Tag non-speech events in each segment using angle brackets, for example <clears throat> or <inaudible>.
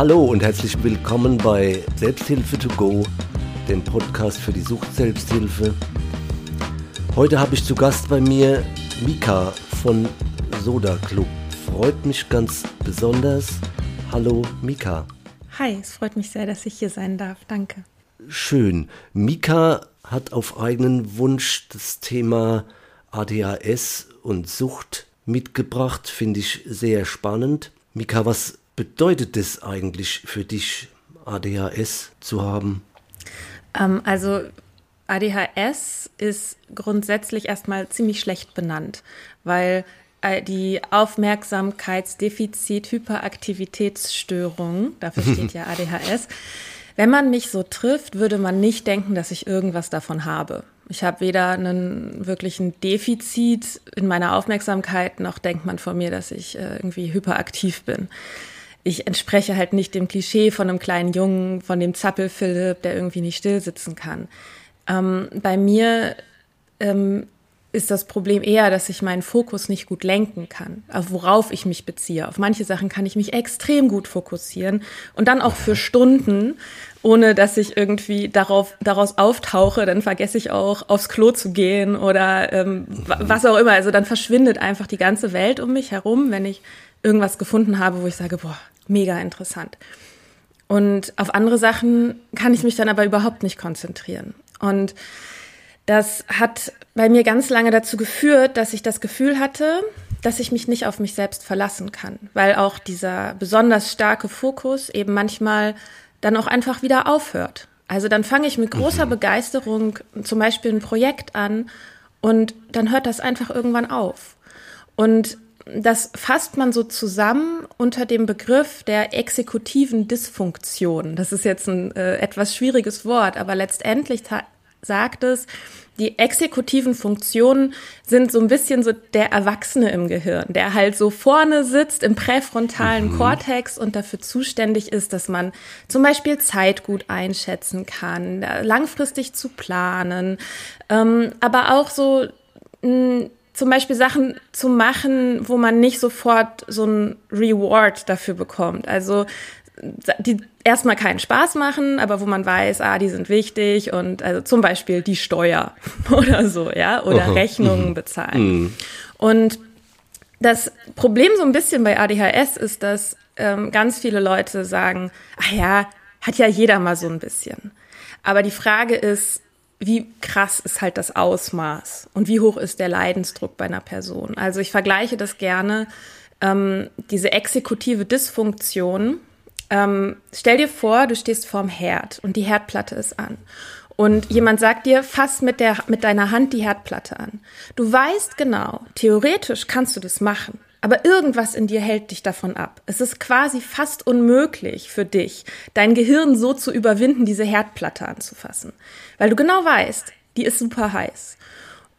Hallo und herzlich willkommen bei Selbsthilfe to go, dem Podcast für die Sucht-Selbsthilfe. Heute habe ich zu Gast bei mir Mika von Soda Club. Freut mich ganz besonders. Hallo Mika. Hi, es freut mich sehr, dass ich hier sein darf. Danke. Schön. Mika hat auf eigenen Wunsch das Thema ADHS und Sucht mitgebracht. Finde ich sehr spannend. Mika, was bedeutet es eigentlich für dich, ADHS zu haben? Ähm, also ADHS ist grundsätzlich erstmal ziemlich schlecht benannt, weil äh, die Aufmerksamkeitsdefizit-Hyperaktivitätsstörung, dafür <laughs> steht ja ADHS, wenn man mich so trifft, würde man nicht denken, dass ich irgendwas davon habe. Ich habe weder einen wirklichen Defizit in meiner Aufmerksamkeit, noch denkt man von mir, dass ich äh, irgendwie hyperaktiv bin. Ich entspreche halt nicht dem Klischee von einem kleinen Jungen, von dem Zappel-Philipp, der irgendwie nicht still sitzen kann. Ähm, bei mir ähm, ist das Problem eher, dass ich meinen Fokus nicht gut lenken kann, auf worauf ich mich beziehe. Auf manche Sachen kann ich mich extrem gut fokussieren und dann auch für Stunden, ohne dass ich irgendwie darauf, daraus auftauche. Dann vergesse ich auch, aufs Klo zu gehen oder ähm, was auch immer. Also dann verschwindet einfach die ganze Welt um mich herum, wenn ich irgendwas gefunden habe, wo ich sage, boah, mega interessant. Und auf andere Sachen kann ich mich dann aber überhaupt nicht konzentrieren. Und das hat bei mir ganz lange dazu geführt, dass ich das Gefühl hatte, dass ich mich nicht auf mich selbst verlassen kann, weil auch dieser besonders starke Fokus eben manchmal dann auch einfach wieder aufhört. Also dann fange ich mit großer mhm. Begeisterung zum Beispiel ein Projekt an und dann hört das einfach irgendwann auf. Und das fasst man so zusammen unter dem Begriff der exekutiven Dysfunktion. Das ist jetzt ein äh, etwas schwieriges Wort, aber letztendlich sagt es, die exekutiven Funktionen sind so ein bisschen so der Erwachsene im Gehirn, der halt so vorne sitzt im präfrontalen mhm. Kortex und dafür zuständig ist, dass man zum Beispiel Zeit gut einschätzen kann, langfristig zu planen, ähm, aber auch so mh, zum Beispiel Sachen zu machen, wo man nicht sofort so ein Reward dafür bekommt. Also die erstmal keinen Spaß machen, aber wo man weiß, ah, die sind wichtig und also zum Beispiel die Steuer <laughs> oder so, ja, oder Aha. Rechnungen mhm. bezahlen. Mhm. Und das Problem so ein bisschen bei ADHS ist, dass ähm, ganz viele Leute sagen, ach ja, hat ja jeder mal so ein bisschen. Aber die Frage ist, wie krass ist halt das Ausmaß und wie hoch ist der Leidensdruck bei einer Person? Also ich vergleiche das gerne, ähm, diese exekutive Dysfunktion, ähm, stell dir vor, du stehst vorm Herd und die Herdplatte ist an. Und jemand sagt dir, fass mit, der, mit deiner Hand die Herdplatte an. Du weißt genau, theoretisch kannst du das machen. Aber irgendwas in dir hält dich davon ab. Es ist quasi fast unmöglich für dich, dein Gehirn so zu überwinden, diese Herdplatte anzufassen. Weil du genau weißt, die ist super heiß.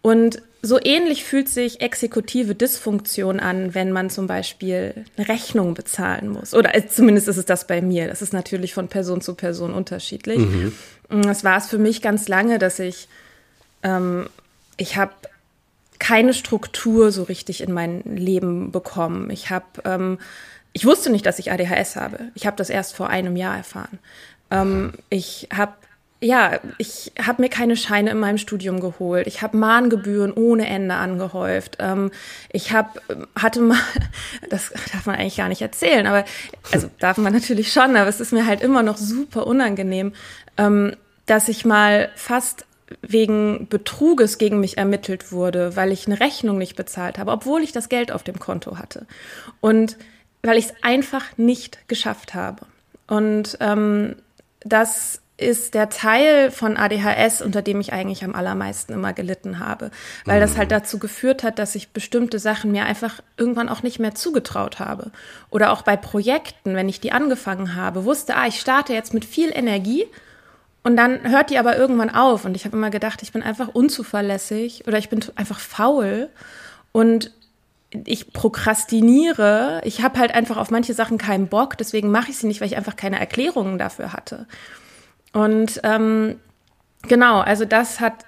Und so ähnlich fühlt sich exekutive Dysfunktion an, wenn man zum Beispiel eine Rechnung bezahlen muss. Oder äh, zumindest ist es das bei mir. Das ist natürlich von Person zu Person unterschiedlich. Mhm. Das war es für mich ganz lange, dass ich, ähm, ich habe keine Struktur so richtig in mein Leben bekommen. Ich habe, ähm, ich wusste nicht, dass ich ADHS habe. Ich habe das erst vor einem Jahr erfahren. Ähm, ich habe ja, ich habe mir keine Scheine in meinem Studium geholt. Ich habe Mahngebühren ohne Ende angehäuft. Ähm, ich habe hatte mal, <laughs> das darf man eigentlich gar nicht erzählen, aber also darf man natürlich schon, aber es ist mir halt immer noch super unangenehm, ähm, dass ich mal fast wegen Betruges gegen mich ermittelt wurde, weil ich eine Rechnung nicht bezahlt habe, obwohl ich das Geld auf dem Konto hatte und weil ich es einfach nicht geschafft habe. Und ähm, das ist der Teil von ADHS, unter dem ich eigentlich am allermeisten immer gelitten habe, weil das halt mhm. dazu geführt hat, dass ich bestimmte Sachen mir einfach irgendwann auch nicht mehr zugetraut habe. Oder auch bei Projekten, wenn ich die angefangen habe, wusste, ah, ich starte jetzt mit viel Energie und dann hört die aber irgendwann auf. Und ich habe immer gedacht, ich bin einfach unzuverlässig oder ich bin einfach faul und ich prokrastiniere. Ich habe halt einfach auf manche Sachen keinen Bock, deswegen mache ich sie nicht, weil ich einfach keine Erklärungen dafür hatte. Und ähm, genau, also das hat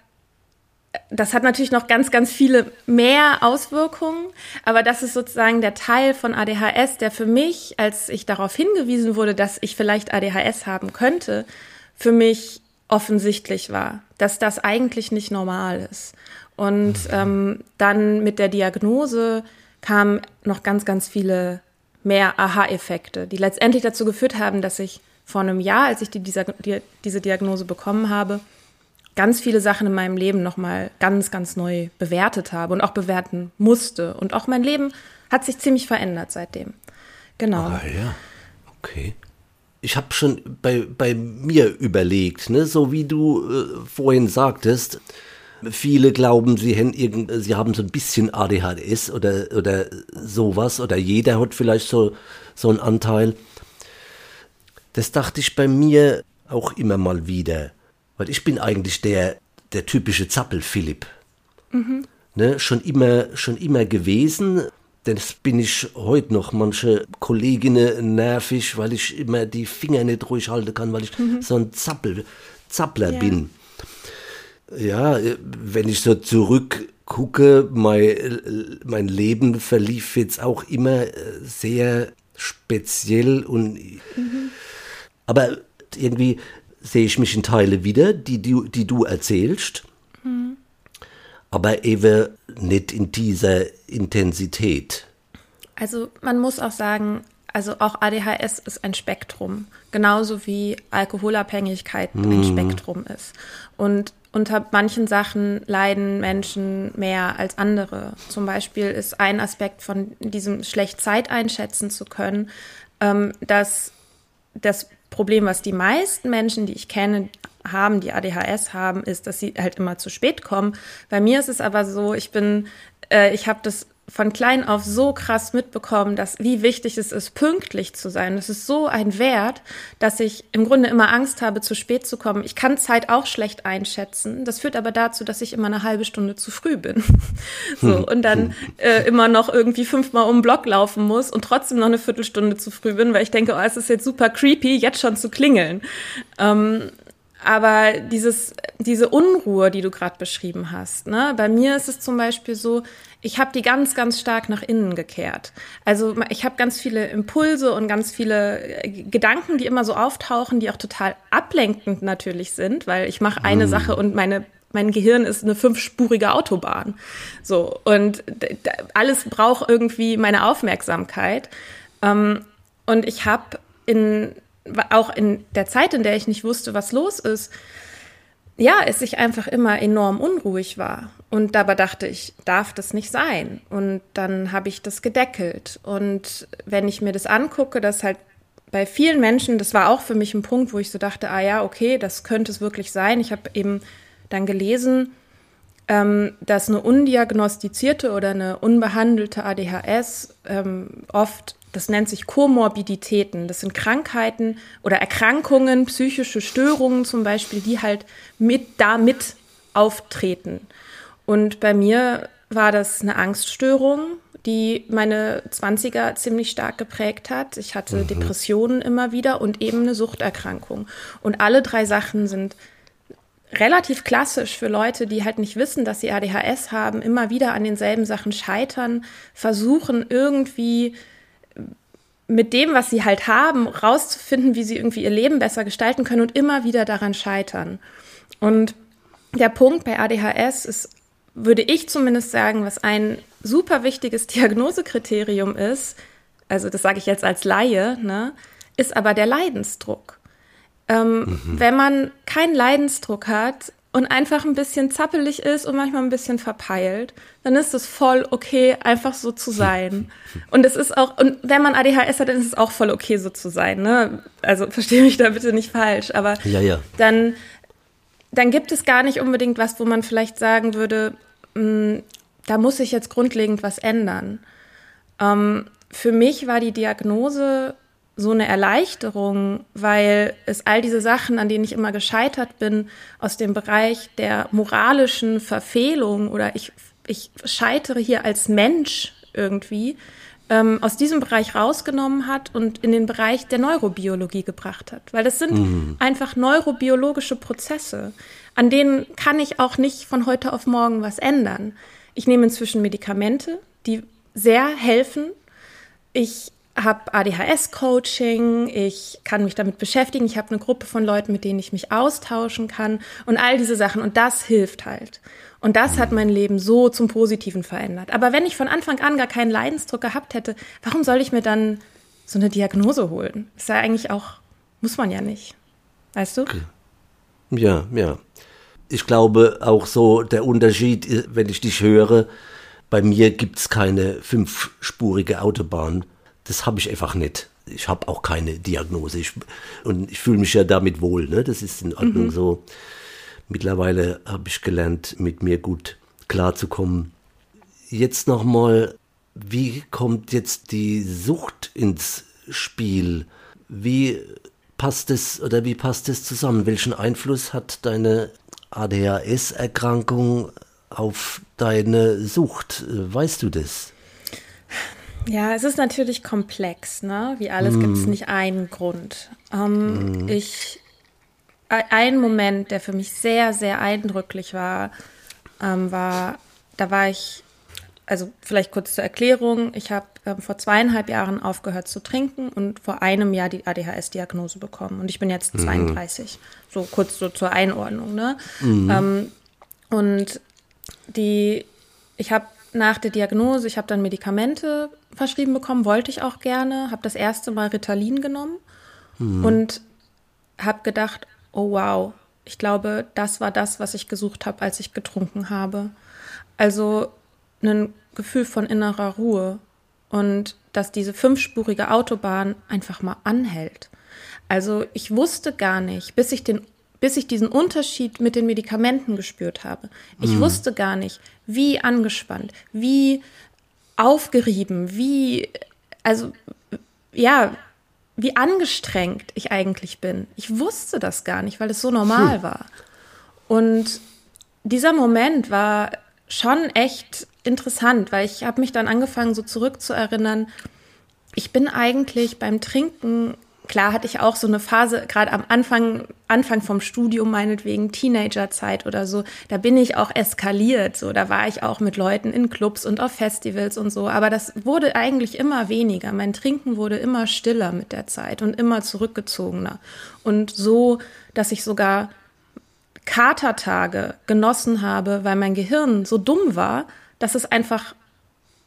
das hat natürlich noch ganz, ganz viele mehr Auswirkungen, aber das ist sozusagen der Teil von ADHS, der für mich, als ich darauf hingewiesen wurde, dass ich vielleicht ADHS haben könnte, für mich offensichtlich war, dass das eigentlich nicht normal ist. Und mhm. ähm, dann mit der Diagnose kamen noch ganz, ganz viele mehr Aha-Effekte, die letztendlich dazu geführt haben, dass ich vor einem Jahr, als ich die, die, diese Diagnose bekommen habe, ganz viele Sachen in meinem Leben nochmal ganz, ganz neu bewertet habe und auch bewerten musste. Und auch mein Leben hat sich ziemlich verändert seitdem. Genau. Ah ja, okay. Ich habe schon bei, bei mir überlegt, ne, so wie du äh, vorhin sagtest, Viele glauben, sie haben, irgend, sie haben so ein bisschen ADHS oder, oder sowas oder jeder hat vielleicht so, so einen Anteil. Das dachte ich bei mir auch immer mal wieder. Weil ich bin eigentlich der, der typische Zappel-Philipp. Mhm. Ne, schon immer, schon immer gewesen. Das bin ich heute noch manche Kolleginnen nervig, weil ich immer die Finger nicht ruhig halten kann, weil ich mhm. so ein Zappel, Zappler ja. bin. Ja, wenn ich so zurückgucke, mein, mein Leben verlief jetzt auch immer sehr speziell und mhm. aber irgendwie sehe ich mich in Teile wieder, die, die, die du erzählst, mhm. Aber eben nicht in dieser Intensität. Also man muss auch sagen, also auch ADHS ist ein Spektrum, genauso wie Alkoholabhängigkeit mhm. ein Spektrum ist. Und unter manchen Sachen leiden Menschen mehr als andere. Zum Beispiel ist ein Aspekt von diesem schlecht Zeit einschätzen zu können, ähm, dass das Problem, was die meisten Menschen, die ich kenne, haben, die ADHS haben, ist, dass sie halt immer zu spät kommen. Bei mir ist es aber so, ich bin, äh, ich habe das von klein auf so krass mitbekommen, dass wie wichtig es ist, pünktlich zu sein. Das ist so ein Wert, dass ich im Grunde immer Angst habe, zu spät zu kommen. Ich kann Zeit auch schlecht einschätzen. Das führt aber dazu, dass ich immer eine halbe Stunde zu früh bin. <laughs> so hm. und dann äh, immer noch irgendwie fünfmal um den Block laufen muss und trotzdem noch eine Viertelstunde zu früh bin, weil ich denke, oh, es ist jetzt super creepy, jetzt schon zu klingeln. Ähm, aber dieses, diese Unruhe, die du gerade beschrieben hast, ne? bei mir ist es zum Beispiel so, ich habe die ganz, ganz stark nach innen gekehrt. Also ich habe ganz viele Impulse und ganz viele äh, Gedanken, die immer so auftauchen, die auch total ablenkend natürlich sind, weil ich mache eine mm. Sache und meine mein Gehirn ist eine fünfspurige Autobahn. So und alles braucht irgendwie meine Aufmerksamkeit. Ähm, und ich habe in auch in der Zeit, in der ich nicht wusste, was los ist, ja, es sich einfach immer enorm unruhig war. Und dabei dachte ich, darf das nicht sein. Und dann habe ich das gedeckelt. Und wenn ich mir das angucke, dass halt bei vielen Menschen, das war auch für mich ein Punkt, wo ich so dachte, ah ja, okay, das könnte es wirklich sein. Ich habe eben dann gelesen, ähm, dass eine undiagnostizierte oder eine unbehandelte ADHS ähm, oft das nennt sich Komorbiditäten. Das sind Krankheiten oder Erkrankungen, psychische Störungen zum Beispiel, die halt mit damit auftreten. Und bei mir war das eine Angststörung, die meine 20er ziemlich stark geprägt hat. Ich hatte mhm. Depressionen immer wieder und eben eine Suchterkrankung. Und alle drei Sachen sind relativ klassisch für Leute, die halt nicht wissen, dass sie ADHS haben, immer wieder an denselben Sachen scheitern, versuchen irgendwie mit dem, was sie halt haben, rauszufinden, wie sie irgendwie ihr Leben besser gestalten können und immer wieder daran scheitern. Und der Punkt bei ADHS ist, würde ich zumindest sagen, was ein super wichtiges <laughs> Diagnosekriterium ist, also das sage ich jetzt als Laie, ne, ist aber der Leidensdruck. Ähm, mhm. Wenn man keinen Leidensdruck hat, und einfach ein bisschen zappelig ist und manchmal ein bisschen verpeilt, dann ist es voll okay, einfach so zu sein. Und es ist auch, und wenn man ADHS hat, dann ist es auch voll okay, so zu sein. Ne? Also verstehe mich da bitte nicht falsch, aber ja, ja. dann, dann gibt es gar nicht unbedingt was, wo man vielleicht sagen würde, mh, hm, da muss ich jetzt grundlegend was ändern. Ähm, für mich war die Diagnose so eine Erleichterung, weil es all diese Sachen, an denen ich immer gescheitert bin, aus dem Bereich der moralischen Verfehlung oder ich, ich scheitere hier als Mensch irgendwie, ähm, aus diesem Bereich rausgenommen hat und in den Bereich der Neurobiologie gebracht hat. Weil das sind mhm. einfach neurobiologische Prozesse, an denen kann ich auch nicht von heute auf morgen was ändern. Ich nehme inzwischen Medikamente, die sehr helfen. Ich habe ADHS-Coaching, ich kann mich damit beschäftigen, ich habe eine Gruppe von Leuten, mit denen ich mich austauschen kann und all diese Sachen. Und das hilft halt. Und das hat mein Leben so zum Positiven verändert. Aber wenn ich von Anfang an gar keinen Leidensdruck gehabt hätte, warum soll ich mir dann so eine Diagnose holen? Ist ja eigentlich auch, muss man ja nicht. Weißt du? Ja, ja. Ich glaube auch so, der Unterschied, wenn ich dich höre, bei mir gibt es keine fünfspurige Autobahn das habe ich einfach nicht. Ich habe auch keine Diagnose. Ich, und ich fühle mich ja damit wohl. Ne? Das ist in Ordnung mhm. so. Mittlerweile habe ich gelernt, mit mir gut klarzukommen. Jetzt nochmal, wie kommt jetzt die Sucht ins Spiel? Wie passt es oder wie passt es zusammen? Welchen Einfluss hat deine ADHS-Erkrankung auf deine Sucht? Weißt du das? Ja, es ist natürlich komplex, ne? Wie alles mm. gibt es nicht einen Grund. Ähm, mm. Ich ein Moment, der für mich sehr, sehr eindrücklich war, ähm, war, da war ich, also vielleicht kurz zur Erklärung, ich habe ähm, vor zweieinhalb Jahren aufgehört zu trinken und vor einem Jahr die ADHS-Diagnose bekommen. Und ich bin jetzt 32. Mm. So kurz so zur Einordnung, ne? Mm. Ähm, und die, ich habe nach der Diagnose, ich habe dann Medikamente verschrieben bekommen, wollte ich auch gerne, habe das erste Mal Ritalin genommen mhm. und habe gedacht, oh wow, ich glaube, das war das, was ich gesucht habe, als ich getrunken habe. Also ein Gefühl von innerer Ruhe und dass diese fünfspurige Autobahn einfach mal anhält. Also ich wusste gar nicht, bis ich den bis ich diesen Unterschied mit den Medikamenten gespürt habe. Ich mhm. wusste gar nicht, wie angespannt, wie aufgerieben, wie, also, ja, wie angestrengt ich eigentlich bin. Ich wusste das gar nicht, weil es so normal hm. war. Und dieser Moment war schon echt interessant, weil ich habe mich dann angefangen, so zurückzuerinnern. Ich bin eigentlich beim Trinken klar hatte ich auch so eine Phase, gerade am Anfang, Anfang vom Studium, meinetwegen Teenagerzeit oder so, da bin ich auch eskaliert. So, da war ich auch mit Leuten in Clubs und auf Festivals und so. Aber das wurde eigentlich immer weniger. Mein Trinken wurde immer stiller mit der Zeit und immer zurückgezogener. Und so, dass ich sogar Katertage genossen habe, weil mein Gehirn so dumm war, dass es einfach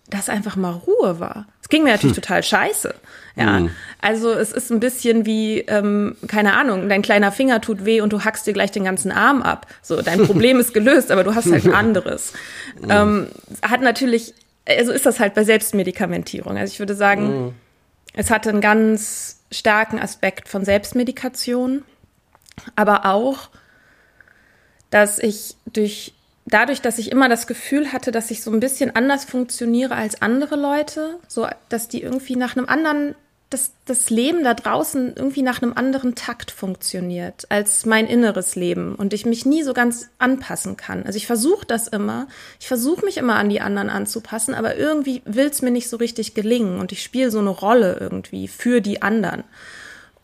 dass einfach mal Ruhe war. Es ging mir natürlich hm. total scheiße. Ja, hm. also es ist ein bisschen wie, ähm, keine Ahnung, dein kleiner Finger tut weh und du hackst dir gleich den ganzen Arm ab. So, dein Problem ist gelöst, aber du hast halt <laughs> ein anderes. Hm. Ähm, hat natürlich, also ist das halt bei Selbstmedikamentierung. Also ich würde sagen, hm. es hatte einen ganz starken Aspekt von Selbstmedikation, aber auch, dass ich durch dadurch, dass ich immer das Gefühl hatte, dass ich so ein bisschen anders funktioniere als andere Leute, so dass die irgendwie nach einem anderen, dass das Leben da draußen irgendwie nach einem anderen Takt funktioniert als mein inneres Leben und ich mich nie so ganz anpassen kann. Also ich versuche das immer, ich versuche mich immer an die anderen anzupassen, aber irgendwie will es mir nicht so richtig gelingen und ich spiele so eine Rolle irgendwie für die anderen.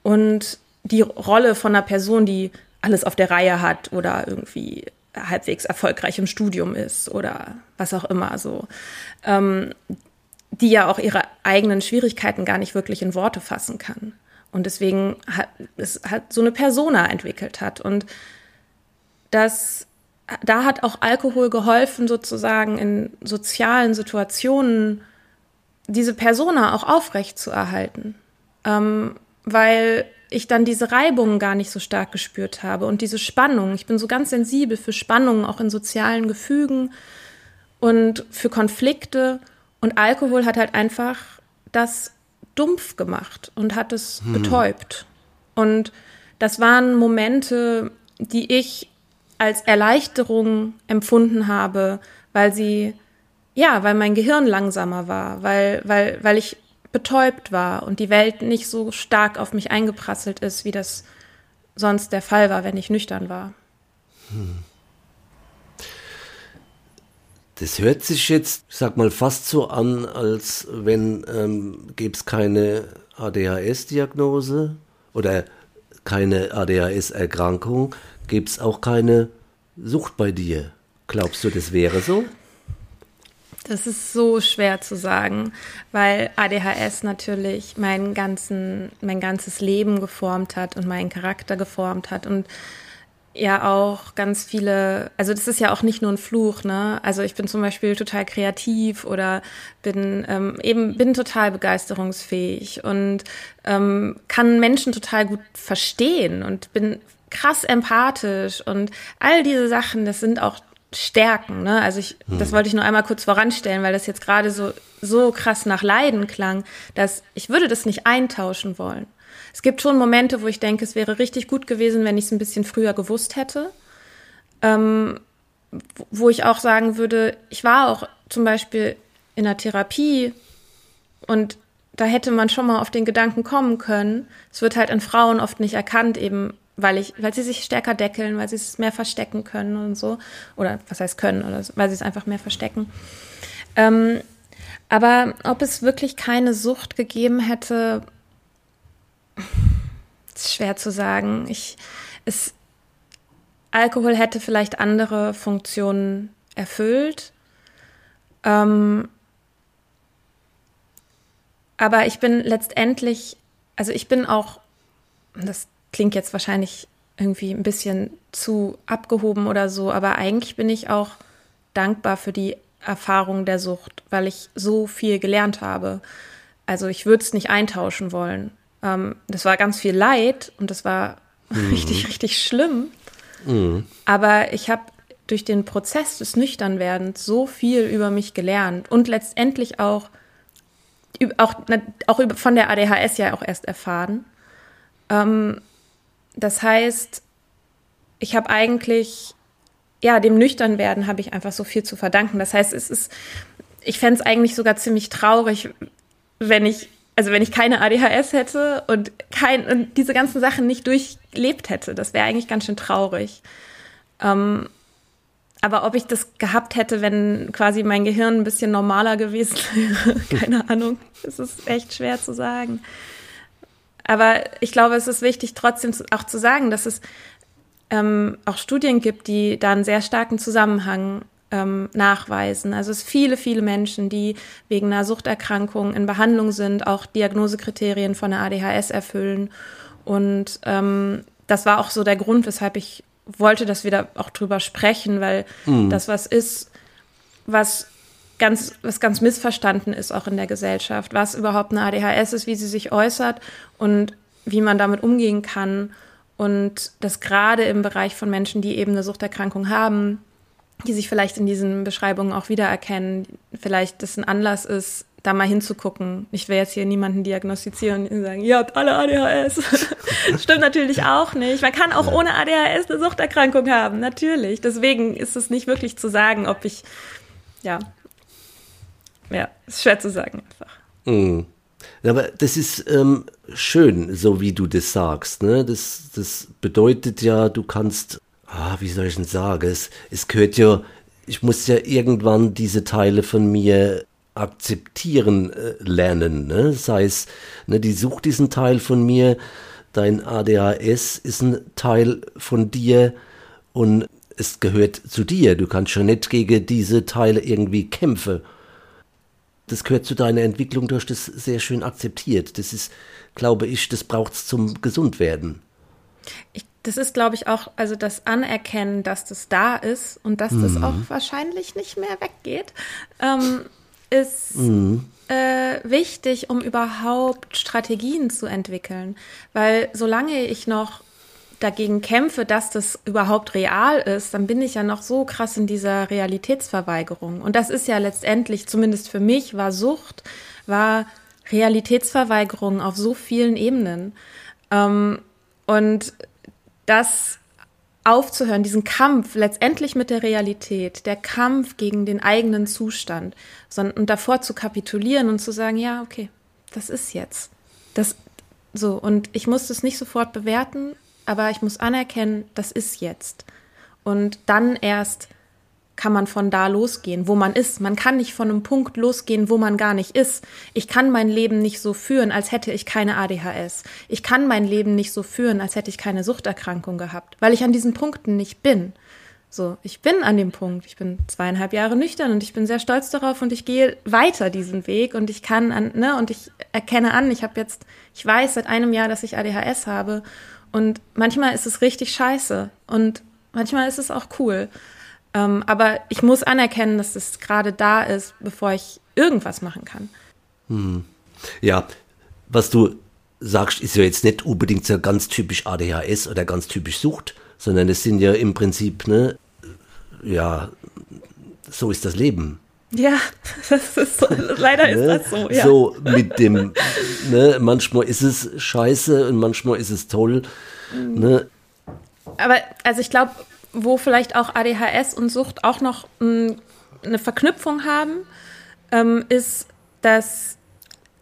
Und die Rolle von einer Person, die alles auf der Reihe hat oder irgendwie halbwegs erfolgreich im Studium ist oder was auch immer so, ähm, die ja auch ihre eigenen Schwierigkeiten gar nicht wirklich in Worte fassen kann. Und deswegen hat es hat so eine Persona entwickelt hat. Und das, da hat auch Alkohol geholfen, sozusagen in sozialen Situationen diese Persona auch aufrecht zu erhalten. Ähm, weil ich dann diese Reibungen gar nicht so stark gespürt habe und diese Spannung. Ich bin so ganz sensibel für Spannungen, auch in sozialen Gefügen und für Konflikte. Und Alkohol hat halt einfach das dumpf gemacht und hat es hm. betäubt. Und das waren Momente, die ich als Erleichterung empfunden habe, weil sie, ja, weil mein Gehirn langsamer war, weil, weil, weil ich betäubt war und die Welt nicht so stark auf mich eingeprasselt ist, wie das sonst der Fall war, wenn ich nüchtern war. Hm. Das hört sich jetzt, ich sag mal, fast so an, als wenn ähm, gäbe es keine ADHS-Diagnose oder keine ADHS-Erkrankung, gäbe es auch keine Sucht bei dir. Glaubst du, das wäre so? Das ist so schwer zu sagen, weil ADHS natürlich meinen ganzen, mein ganzes Leben geformt hat und meinen Charakter geformt hat und ja auch ganz viele, also das ist ja auch nicht nur ein Fluch, ne? Also ich bin zum Beispiel total kreativ oder bin ähm, eben bin total begeisterungsfähig und ähm, kann Menschen total gut verstehen und bin krass empathisch und all diese Sachen, das sind auch Stärken, ne? Also ich, hm. das wollte ich nur einmal kurz voranstellen, weil das jetzt gerade so so krass nach Leiden klang, dass ich würde das nicht eintauschen wollen. Es gibt schon Momente, wo ich denke, es wäre richtig gut gewesen, wenn ich es ein bisschen früher gewusst hätte. Ähm, wo ich auch sagen würde, ich war auch zum Beispiel in der Therapie und da hätte man schon mal auf den Gedanken kommen können. Es wird halt in Frauen oft nicht erkannt, eben weil ich, weil sie sich stärker deckeln, weil sie es mehr verstecken können und so. Oder was heißt können, oder weil sie es einfach mehr verstecken. Ähm, aber ob es wirklich keine Sucht gegeben hätte, <laughs> ist schwer zu sagen. Ich, es, Alkohol hätte vielleicht andere Funktionen erfüllt. Ähm, aber ich bin letztendlich, also ich bin auch, das klingt jetzt wahrscheinlich irgendwie ein bisschen zu abgehoben oder so, aber eigentlich bin ich auch dankbar für die Erfahrung der Sucht, weil ich so viel gelernt habe. Also ich würde es nicht eintauschen wollen. Ähm, das war ganz viel Leid und das war <laughs> mhm. richtig, richtig schlimm. Mhm. Aber ich habe durch den Prozess des Nüchternwerdens so viel über mich gelernt und letztendlich auch, auch, auch von der ADHS ja auch erst erfahren. Ähm, das heißt, ich habe eigentlich, ja, dem Nüchternwerden habe ich einfach so viel zu verdanken. Das heißt, es ist, ich fände es eigentlich sogar ziemlich traurig, wenn ich also wenn ich keine ADHS hätte und, kein, und diese ganzen Sachen nicht durchlebt hätte, das wäre eigentlich ganz schön traurig. Ähm, aber ob ich das gehabt hätte, wenn quasi mein Gehirn ein bisschen normaler gewesen <laughs> wäre, keine Ahnung, das ist echt schwer zu sagen. Aber ich glaube, es ist wichtig, trotzdem auch zu sagen, dass es ähm, auch Studien gibt, die da einen sehr starken Zusammenhang ähm, nachweisen. Also es viele, viele Menschen, die wegen einer Suchterkrankung in Behandlung sind, auch Diagnosekriterien von der ADHS erfüllen. Und ähm, das war auch so der Grund, weshalb ich wollte, dass wir da auch drüber sprechen, weil mhm. das was ist, was ganz, was ganz missverstanden ist auch in der Gesellschaft, was überhaupt eine ADHS ist, wie sie sich äußert und wie man damit umgehen kann. Und das gerade im Bereich von Menschen, die eben eine Suchterkrankung haben, die sich vielleicht in diesen Beschreibungen auch wiedererkennen, vielleicht das ein Anlass ist, da mal hinzugucken. Ich will jetzt hier niemanden diagnostizieren und sagen, ihr habt alle ADHS. <laughs> Stimmt natürlich auch nicht. Man kann auch ohne ADHS eine Suchterkrankung haben, natürlich. Deswegen ist es nicht wirklich zu sagen, ob ich, ja, ja, ist schwer zu sagen einfach. Mhm. Aber das ist ähm, schön, so wie du das sagst. Ne? Das, das bedeutet ja, du kannst ah, wie soll ich denn sagen, es, es gehört ja, ich muss ja irgendwann diese Teile von mir akzeptieren äh, lernen. Ne? Sei es, ne, die sucht diesen Teil von mir, dein ADHS ist ein Teil von dir und es gehört zu dir. Du kannst schon nicht gegen diese Teile irgendwie kämpfen. Das gehört zu deiner Entwicklung, du hast das sehr schön akzeptiert. Das ist, glaube ich, das braucht es zum Gesundwerden. Ich das ist, glaube ich, auch, also das Anerkennen, dass das da ist und dass mhm. das auch wahrscheinlich nicht mehr weggeht, ähm, ist mhm. äh, wichtig, um überhaupt Strategien zu entwickeln. Weil solange ich noch dagegen kämpfe, dass das überhaupt real ist, dann bin ich ja noch so krass in dieser Realitätsverweigerung. Und das ist ja letztendlich, zumindest für mich, war Sucht, war Realitätsverweigerung auf so vielen Ebenen. Ähm, und das aufzuhören, diesen Kampf letztendlich mit der Realität, der Kampf gegen den eigenen Zustand, sondern und davor zu kapitulieren und zu sagen, ja, okay, das ist jetzt. Das so und ich muss das nicht sofort bewerten, aber ich muss anerkennen, das ist jetzt. Und dann erst kann man von da losgehen, wo man ist. Man kann nicht von einem Punkt losgehen, wo man gar nicht ist. Ich kann mein Leben nicht so führen, als hätte ich keine ADHS. Ich kann mein Leben nicht so führen, als hätte ich keine Suchterkrankung gehabt, weil ich an diesen Punkten nicht bin. So, ich bin an dem Punkt. Ich bin zweieinhalb Jahre nüchtern und ich bin sehr stolz darauf und ich gehe weiter diesen Weg und ich kann an, ne, und ich erkenne an, ich habe jetzt, ich weiß seit einem Jahr, dass ich ADHS habe und manchmal ist es richtig scheiße und manchmal ist es auch cool. Ähm, aber ich muss anerkennen, dass es gerade da ist, bevor ich irgendwas machen kann. Hm. Ja, was du sagst, ist ja jetzt nicht unbedingt so ganz typisch ADHS oder ganz typisch Sucht, sondern es sind ja im Prinzip, ne, ja, so ist das Leben. Ja, <laughs> das ist so, leider ist ne? das so. Ja. So mit dem, ne, manchmal ist es scheiße und manchmal ist es toll. Mhm. Ne? Aber also ich glaube, wo vielleicht auch ADHS und Sucht auch noch m, eine Verknüpfung haben, ähm, ist, dass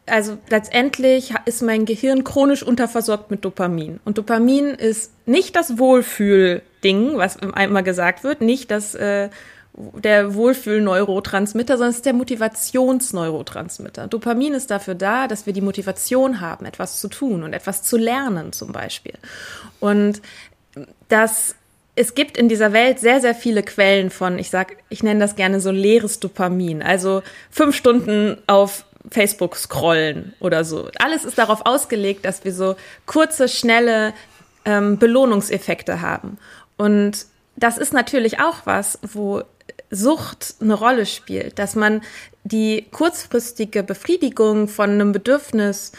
also letztendlich ist mein Gehirn chronisch unterversorgt mit Dopamin. Und Dopamin ist nicht das Wohlfühl-Ding, was immer gesagt wird, nicht das äh, der Wohlfühl-Neurotransmitter, sondern es ist der Motivationsneurotransmitter. Dopamin ist dafür da, dass wir die Motivation haben, etwas zu tun und etwas zu lernen zum Beispiel. Und das es gibt in dieser Welt sehr, sehr viele Quellen von, ich sag, ich nenne das gerne so leeres Dopamin. Also fünf Stunden auf Facebook scrollen oder so. Alles ist darauf ausgelegt, dass wir so kurze, schnelle ähm, Belohnungseffekte haben. Und das ist natürlich auch was, wo Sucht eine Rolle spielt, dass man die kurzfristige Befriedigung von einem Bedürfnis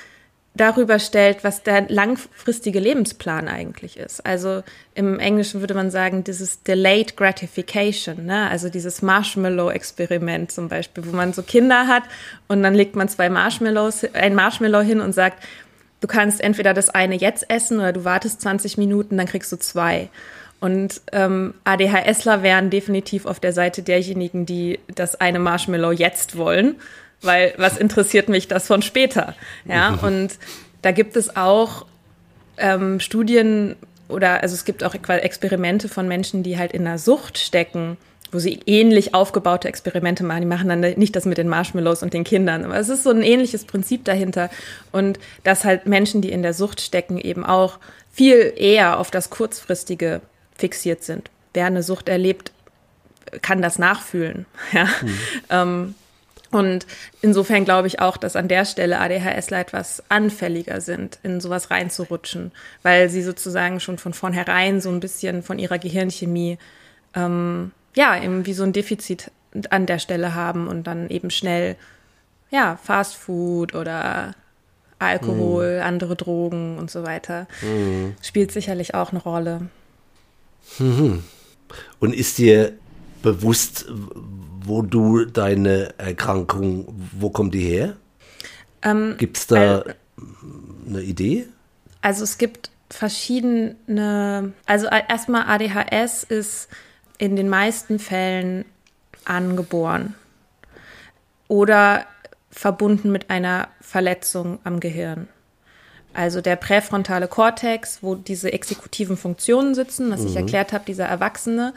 darüber stellt, was der langfristige Lebensplan eigentlich ist. Also im Englischen würde man sagen, dieses Delayed Gratification, ne? also dieses Marshmallow-Experiment zum Beispiel, wo man so Kinder hat und dann legt man zwei Marshmallows, ein Marshmallow hin und sagt, du kannst entweder das eine jetzt essen oder du wartest 20 Minuten, dann kriegst du zwei. Und ähm, ADHSler wären definitiv auf der Seite derjenigen, die das eine Marshmallow jetzt wollen weil was interessiert mich das von später? Ja, und da gibt es auch ähm, Studien oder also es gibt auch Experimente von Menschen, die halt in einer Sucht stecken, wo sie ähnlich aufgebaute Experimente machen. Die machen dann nicht das mit den Marshmallows und den Kindern, aber es ist so ein ähnliches Prinzip dahinter. Und dass halt Menschen, die in der Sucht stecken, eben auch viel eher auf das Kurzfristige fixiert sind. Wer eine Sucht erlebt, kann das nachfühlen. <laughs> Ja? Mhm. Ähm, und insofern glaube ich auch, dass an der Stelle ADHSler etwas anfälliger sind, in sowas reinzurutschen, weil sie sozusagen schon von vornherein so ein bisschen von ihrer Gehirnchemie, ähm, ja, eben wie so ein Defizit an der Stelle haben und dann eben schnell, ja, Fast Food oder Alkohol, mhm. andere Drogen und so weiter, mhm. spielt sicherlich auch eine Rolle. Mhm. Und ist dir bewusst, wo du deine Erkrankung, wo kommt die her? Ähm, gibt es da äh, eine Idee? Also es gibt verschiedene, also erstmal ADHS ist in den meisten Fällen angeboren oder verbunden mit einer Verletzung am Gehirn. Also der präfrontale Kortex, wo diese exekutiven Funktionen sitzen, was mhm. ich erklärt habe, dieser Erwachsene,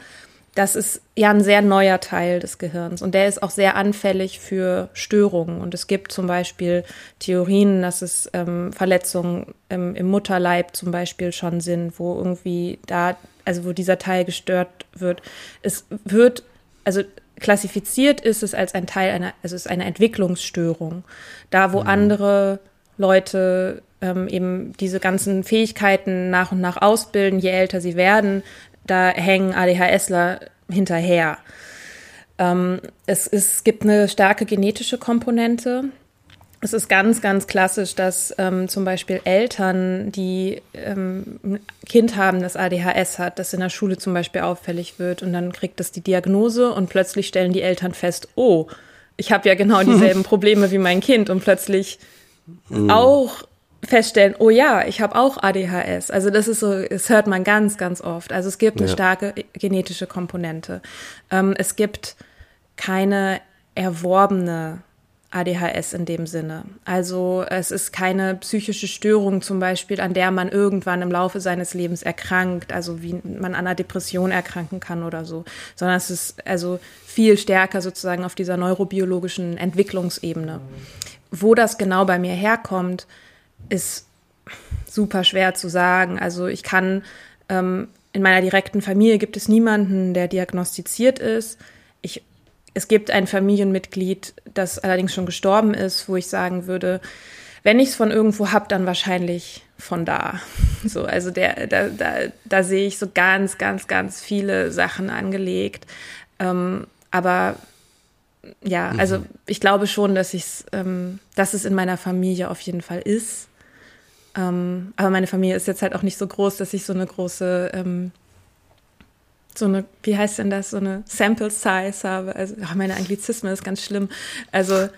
das ist ja ein sehr neuer Teil des Gehirns und der ist auch sehr anfällig für Störungen. Und es gibt zum Beispiel Theorien, dass es ähm, Verletzungen ähm, im Mutterleib zum Beispiel schon sind, wo irgendwie da, also wo dieser Teil gestört wird. Es wird, also klassifiziert ist es als ein Teil einer, also es ist eine Entwicklungsstörung. Da, wo mhm. andere Leute ähm, eben diese ganzen Fähigkeiten nach und nach ausbilden, je älter sie werden, da hängen ADHSler hinterher. Ähm, es, es gibt eine starke genetische Komponente. Es ist ganz, ganz klassisch, dass ähm, zum Beispiel Eltern, die ähm, ein Kind haben, das ADHS hat, das in der Schule zum Beispiel auffällig wird und dann kriegt es die Diagnose und plötzlich stellen die Eltern fest, oh, ich habe ja genau <laughs> dieselben Probleme wie mein Kind und plötzlich mhm. auch feststellen, oh ja, ich habe auch ADHS. Also das ist so, das hört man ganz, ganz oft. Also es gibt eine ja. starke genetische Komponente. Ähm, es gibt keine erworbene ADHS in dem Sinne. Also es ist keine psychische Störung zum Beispiel, an der man irgendwann im Laufe seines Lebens erkrankt, also wie man an einer Depression erkranken kann oder so, sondern es ist also viel stärker sozusagen auf dieser neurobiologischen Entwicklungsebene. Wo das genau bei mir herkommt, ist super schwer zu sagen. Also ich kann ähm, in meiner direkten Familie gibt es niemanden, der diagnostiziert ist. Ich es gibt ein Familienmitglied, das allerdings schon gestorben ist, wo ich sagen würde, wenn ich es von irgendwo habe, dann wahrscheinlich von da. <laughs> So, also der, da, da, da sehe ich so ganz, ganz, ganz viele Sachen angelegt. Ähm, aber ja, mhm. also ich glaube schon, dass ich ähm, dass es in meiner Familie auf jeden Fall ist. Ähm, aber meine Familie ist jetzt halt auch nicht so groß, dass ich so eine große ähm, so eine, wie heißt denn das, so eine Sample Size habe. Also ach, meine Anglizismen ist ganz schlimm. Also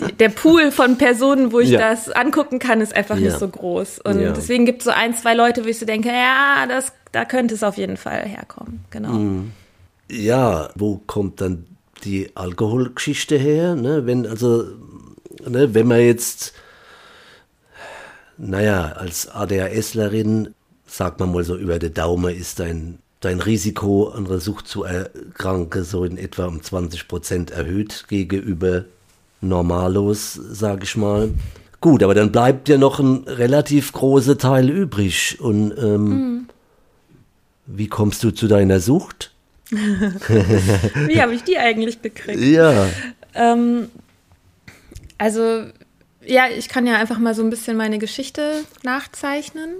die, der Pool von Personen, wo ich ja. das angucken kann, ist einfach ja. nicht so groß. Und ja. deswegen gibt es so ein, zwei Leute, wo ich so denke, ja, das, da könnte es auf jeden Fall herkommen. Genau. Mhm. Ja, wo kommt dann die Alkoholgeschichte her? Ne? Wenn, also, ne, wenn man jetzt, naja, als ADHSlerin, sagt man mal so über den Daumen, ist ein dein Risiko an der Sucht zu erkranken so in etwa um 20 Prozent erhöht gegenüber Normalos, sage ich mal. Gut, aber dann bleibt ja noch ein relativ großer Teil übrig. Und ähm, mhm. wie kommst du zu deiner Sucht? <laughs> wie habe ich die eigentlich gekriegt? Ja. Ähm, also, ja, ich kann ja einfach mal so ein bisschen meine Geschichte nachzeichnen.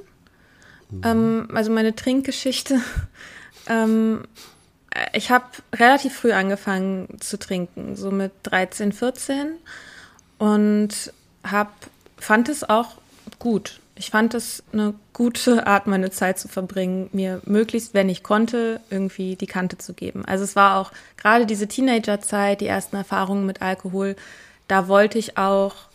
Mhm. Ähm, also meine Trinkgeschichte. <laughs> Ähm, ich habe relativ früh angefangen zu trinken, so mit 13, 14 und hab, fand es auch gut. Ich fand es eine gute Art, meine Zeit zu verbringen, mir möglichst, wenn ich konnte, irgendwie die Kante zu geben. Also es war auch gerade diese Teenagerzeit, die ersten Erfahrungen mit Alkohol, da wollte ich auch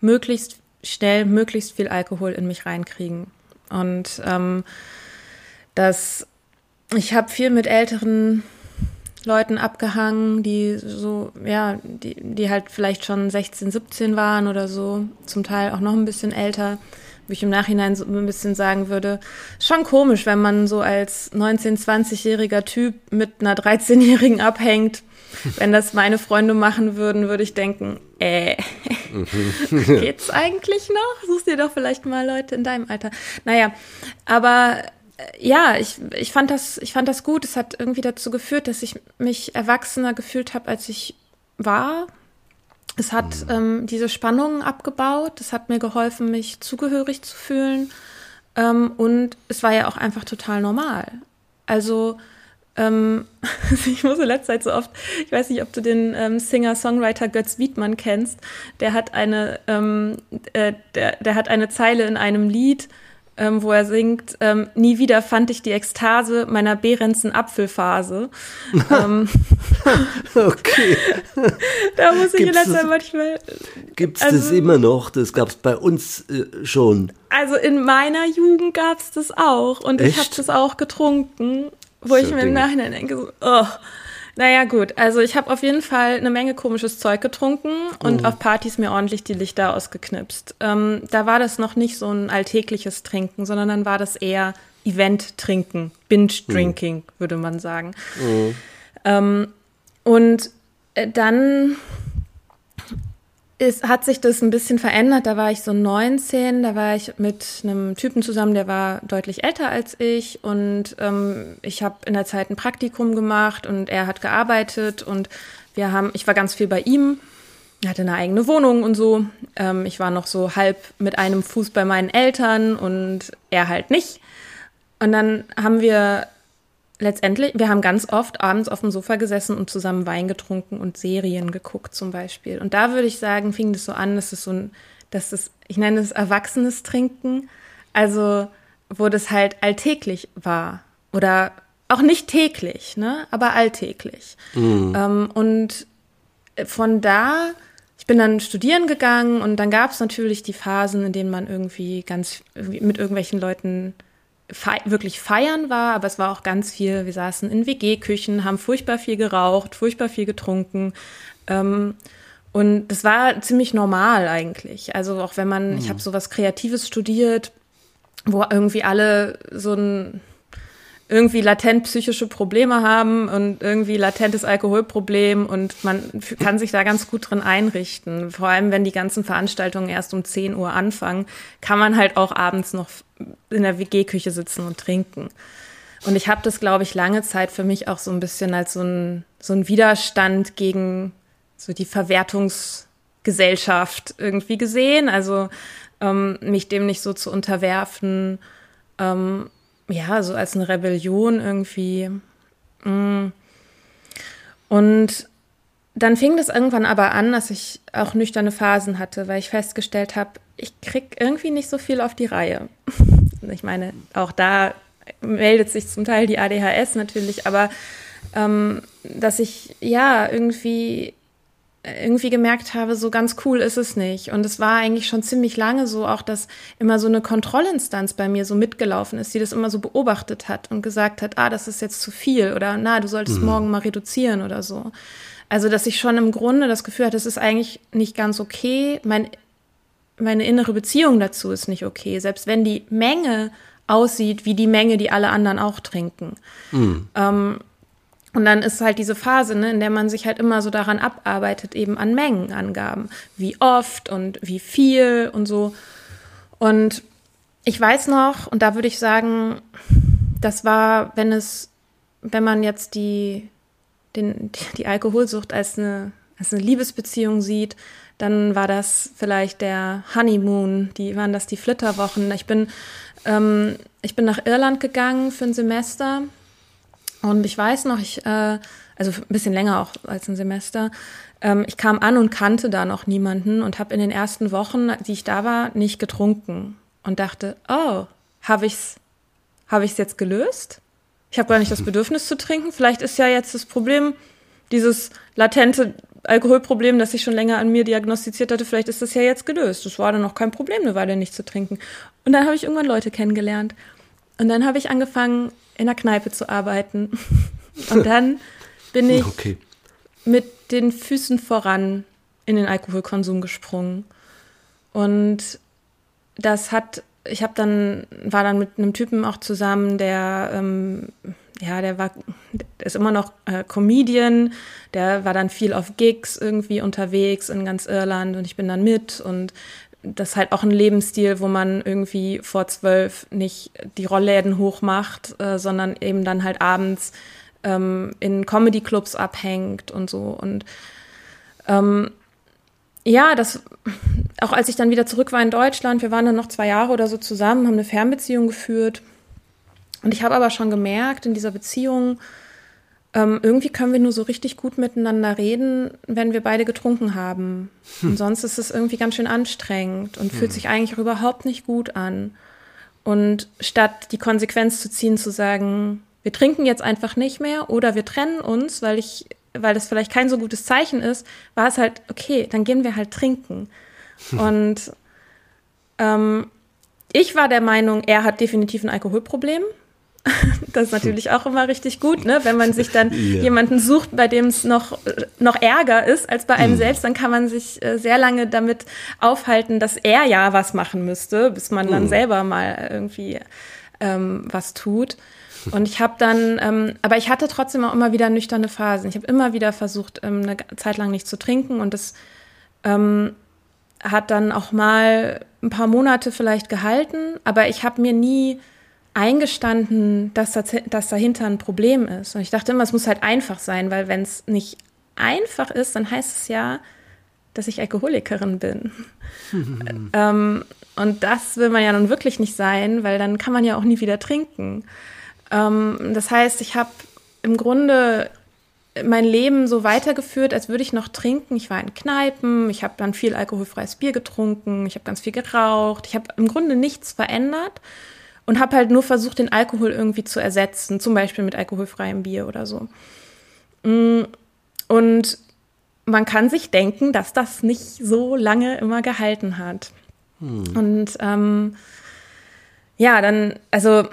möglichst schnell, möglichst viel Alkohol in mich reinkriegen. Und ähm, das, ich habe viel mit älteren Leuten abgehangen, die so, ja, die, die halt vielleicht schon 16, 17 waren oder so, zum Teil auch noch ein bisschen älter, wo ich im Nachhinein so ein bisschen sagen würde, schon komisch, wenn man so als 19, 20-jähriger Typ mit einer 13-Jährigen abhängt. Wenn das meine Freunde machen würden, würde ich denken, äh, <laughs> geht's eigentlich noch? Suchst dir doch vielleicht mal Leute in deinem Alter. Naja, aber äh, ja, ich, ich, fand das, ich fand das gut. Es hat irgendwie dazu geführt, dass ich mich erwachsener gefühlt habe, als ich war. Es hat mhm. ähm, diese Spannungen abgebaut. Es hat mir geholfen, mich zugehörig zu fühlen. Ähm, und es war ja auch einfach total normal. Also ähm, <laughs> ich muss in letzter Zeit so oft, ich weiß nicht, ob du den ähm, Singer-Songwriter Götz Wiedmann kennst, der hat eine, ähm, äh, der, der hat eine Zeile in einem Lied, ähm, wo er singt, ähm, nie wieder fand ich die Ekstase meiner Behrensen Apfelphase. <laughs> ähm, <laughs> okay. da muss ich in letzter Zeit manchmal. Gibt es also, das immer noch? Das gab es bei uns äh, schon. Also in meiner Jugend gab es das auch und Echt? ich habe das auch getrunken. Wo ich mir im Nachhinein denke, so, oh. Naja, gut. Also ich habe auf jeden Fall eine Menge komisches Zeug getrunken und mhm. auf Partys mir ordentlich die Lichter ausgeknipst. Ähm, da war das noch nicht so ein alltägliches Trinken, sondern dann war das eher Event-Trinken, Binge-Drinking, mhm. würde man sagen. Mhm. Ähm, und äh, dann ist, hat sich das ein bisschen verändert. Da war ich so 19, da war ich mit einem Typen zusammen, der war deutlich älter als ich und ähm, ich habe in der Zeit ein Praktikum gemacht und er hat gearbeitet und wir haben, ich war ganz viel bei ihm, er hatte eine eigene Wohnung und so. Ähm, ich war noch so halb mit einem Fuß bei meinen Eltern und er halt nicht. Und dann haben wir letztendlich, wir haben ganz oft abends auf dem Sofa gesessen und zusammen Wein getrunken und Serien geguckt zum Beispiel. Und da würde ich sagen, fing das so an, dass es so ein, dass es, ich nenne es erwachsenes Trinken, also wo das halt alltäglich war oder auch nicht täglich, ne, aber alltäglich. Mhm. Ähm, und von da, ich bin dann studieren gegangen und dann gab es natürlich die Phasen, in denen man irgendwie ganz mit irgendwelchen Leuten fe wirklich feiern war, aber es war auch ganz viel, wir saßen in WG-Küchen, haben furchtbar viel geraucht, furchtbar viel getrunken. Ähm, Und das war ziemlich normal eigentlich. Also auch wenn man, hm. ich habe sowas Kreatives studiert, wo irgendwie alle so ein irgendwie latent psychische Probleme haben und irgendwie latentes Alkoholproblem und man kann sich da ganz gut drin einrichten. Vor allem, wenn die ganzen Veranstaltungen erst um 10 Uhr anfangen, kann man halt auch abends noch in der WG-Küche sitzen und trinken. Und ich habe das, glaube ich, lange Zeit für mich auch so ein bisschen als so ein, so ein Widerstand gegen so die Verwertungsgesellschaft irgendwie gesehen. Also ähm, mich dem nicht so zu unterwerfen. Ähm, ja, so als eine Rebellion irgendwie. Mm. Und dann fing das irgendwann aber an, dass ich auch nüchterne Phasen hatte, weil ich festgestellt habe, ich krieg irgendwie nicht so viel auf die Reihe. <laughs> Ich meine, auch da meldet sich zum Teil die ADHS natürlich, aber ähm, dass ich ja irgendwie irgendwie gemerkt habe, so ganz cool ist es nicht. Und es war eigentlich schon ziemlich lange so auch, dass immer so eine Kontrollinstanz bei mir so mitgelaufen ist, die das immer so beobachtet hat und gesagt hat, ah, das ist jetzt zu viel oder na, du solltest mhm. morgen mal reduzieren oder so. Also, dass ich schon im Grunde das Gefühl hatte, es ist eigentlich nicht ganz okay. Mein, meine innere Beziehung dazu ist nicht okay. Selbst wenn die Menge aussieht wie die Menge, die alle anderen auch trinken. Mhm. Ähm, und dann ist halt diese Phase, ne, in der man sich halt immer so daran abarbeitet, eben an Mengenangaben. Wie oft und wie viel und so. Und ich weiß noch, und da würde ich sagen, das war, wenn es, wenn man jetzt die, den, die Alkoholsucht als eine, als eine Liebesbeziehung sieht, dann war das vielleicht der Honeymoon, die waren das die Flitterwochen. Ich bin, ähm, ich bin nach Irland gegangen für ein Semester und ich weiß noch, ich, äh, also ein bisschen länger auch als ein Semester, ähm, ich kam an und kannte da noch niemanden und habe in den ersten Wochen, die ich da war, nicht getrunken und dachte, oh, habe ich's, habe ich's jetzt gelöst? Ich habe gar nicht das <laughs> Bedürfnis zu trinken. Vielleicht ist ja jetzt das Problem, dieses latente Alkoholproblem, das ich schon länger an mir diagnostiziert hatte, vielleicht ist das ja jetzt gelöst. Das war dann noch kein Problem, eine Weile nicht zu trinken. Und dann habe ich irgendwann Leute kennengelernt. Und dann habe ich angefangen, in der Kneipe zu arbeiten. <laughs> Und dann bin ich okay. mit den Füßen voran in den Alkoholkonsum gesprungen. Und das hat, ich habe dann, war dann mit einem Typen auch zusammen, der, ähm, ja, der war, der ist immer noch äh, Comedian, der war dann viel auf Gigs irgendwie unterwegs in ganz Irland und ich bin dann mit und das ist halt auch ein Lebensstil, wo man irgendwie vor zwölf nicht die Rollläden hochmacht, äh, sondern eben dann halt abends ähm, in Comedy-Clubs abhängt und so. Und ähm, ja, das, auch als ich dann wieder zurück war in Deutschland, wir waren dann noch zwei Jahre oder so zusammen, haben eine Fernbeziehung geführt. Und ich habe aber schon gemerkt, in dieser Beziehung, ähm, irgendwie können wir nur so richtig gut miteinander reden, wenn wir beide getrunken haben. Hm. Und sonst ist es irgendwie ganz schön anstrengend und hm. fühlt sich eigentlich auch überhaupt nicht gut an. Und statt die Konsequenz zu ziehen, zu sagen, wir trinken jetzt einfach nicht mehr oder wir trennen uns, weil ich, weil das vielleicht kein so gutes Zeichen ist, war es halt, okay, dann gehen wir halt trinken. Hm. Und ähm, ich war der Meinung, er hat definitiv ein Alkoholproblem. <laughs> Das ist natürlich auch immer richtig gut, ne? Wenn man sich dann <laughs> ja. jemanden sucht, bei dem es noch, noch ärger ist als bei einem mhm. selbst, dann kann man sich äh, sehr lange damit aufhalten, dass er ja was machen müsste, bis man dann mhm. selber mal irgendwie ähm, was tut. Und ich habe dann, ähm, aber ich hatte trotzdem auch immer wieder nüchterne Phasen. Ich habe immer wieder versucht, ähm, eine Zeit lang nicht zu trinken und das ähm, hat dann auch mal ein paar Monate vielleicht gehalten, aber ich habe mir nie eingestanden, dass, das, dass dahinter ein Problem ist. Und ich dachte immer, es muss halt einfach sein, weil wenn es nicht einfach ist, dann heißt es ja, dass ich Alkoholikerin bin. <laughs> ähm, und das will man ja nun wirklich nicht sein, weil dann kann man ja auch nie wieder trinken. Ähm, das heißt, ich habe im Grunde mein Leben so weitergeführt, als würde ich noch trinken. Ich war in Kneipen, ich habe dann viel alkoholfreies Bier getrunken, ich habe ganz viel geraucht, ich habe im Grunde nichts verändert und habe halt nur versucht, den Alkohol irgendwie zu ersetzen, zum Beispiel mit alkoholfreiem Bier oder so. Mm, und man kann sich denken, dass das nicht so lange immer gehalten hat. Hm. Und ähm, ja, dann, also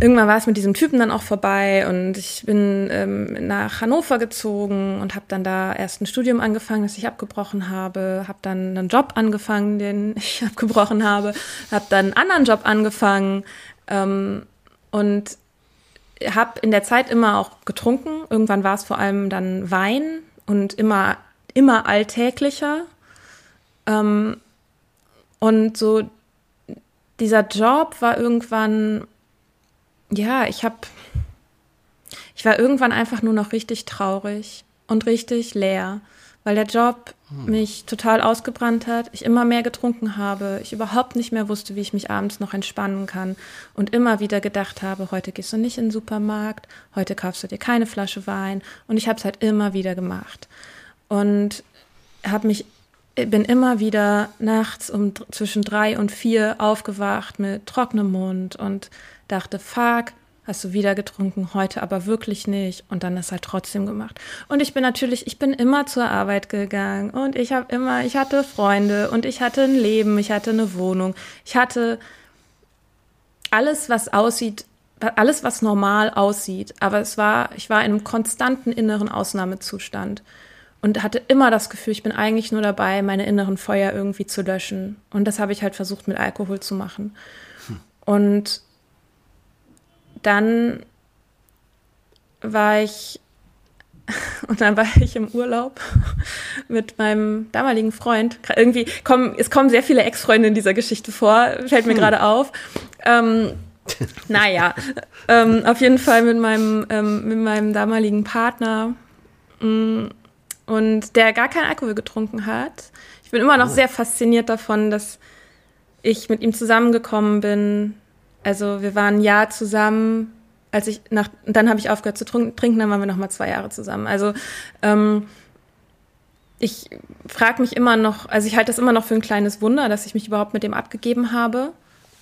irgendwann war es mit diesem Typen dann auch vorbei und ich bin ähm, nach Hannover gezogen und habe dann da erst ein Studium angefangen, das ich abgebrochen habe, habe dann einen Job angefangen, den <laughs> ich abgebrochen habe, habe dann einen anderen Job angefangen ähm, und habe in der Zeit immer auch getrunken. Irgendwann war es vor allem dann Wein und immer, immer alltäglicher. Ähm, und so dieser Job war irgendwann, ja, ich habe, ich war irgendwann einfach nur noch richtig traurig und richtig leer, weil der Job hm. mich total ausgebrannt hat, ich immer mehr getrunken habe, ich überhaupt nicht mehr wusste, wie ich mich abends noch entspannen kann und immer wieder gedacht habe, heute gehst du nicht in den Supermarkt, heute kaufst du dir keine Flasche Wein und ich habe es halt immer wieder gemacht und habe mich bin immer wieder nachts um zwischen drei und vier aufgewacht mit trockenem Mund und dachte, fuck, hast du wieder getrunken, heute aber wirklich nicht. Und dann ist halt trotzdem gemacht. Und ich bin natürlich, ich bin immer zur Arbeit gegangen und ich habe immer, ich hatte Freunde und ich hatte ein Leben, ich hatte eine Wohnung, ich hatte alles, was aussieht, alles, was normal aussieht. Aber es war, ich war in einem konstanten inneren Ausnahmezustand und hatte immer das Gefühl, ich bin eigentlich nur dabei, meine inneren Feuer irgendwie zu löschen. Und das habe ich halt versucht mit Alkohol zu machen. Hm. Und dann war ich <laughs> und dann war ich im Urlaub mit meinem damaligen Freund. Irgendwie kommen, es kommen sehr viele Ex-Freunde in dieser Geschichte vor, fällt mir hm. gerade auf. Ähm, <laughs> naja, ähm, auf jeden Fall mit meinem, ähm, mit meinem damaligen Partner. Mh, mm, und der gar keinen Alkohol getrunken hat. Ich bin immer noch oh. sehr fasziniert davon, dass ich mit ihm zusammengekommen bin. Also wir waren ein Jahr zusammen, als ich nach, dann habe ich aufgehört zu trinken, dann waren wir noch mal zwei Jahre zusammen. Also ähm, ich frage mich immer noch, also ich halte das immer noch für ein kleines Wunder, dass ich mich überhaupt mit dem abgegeben habe.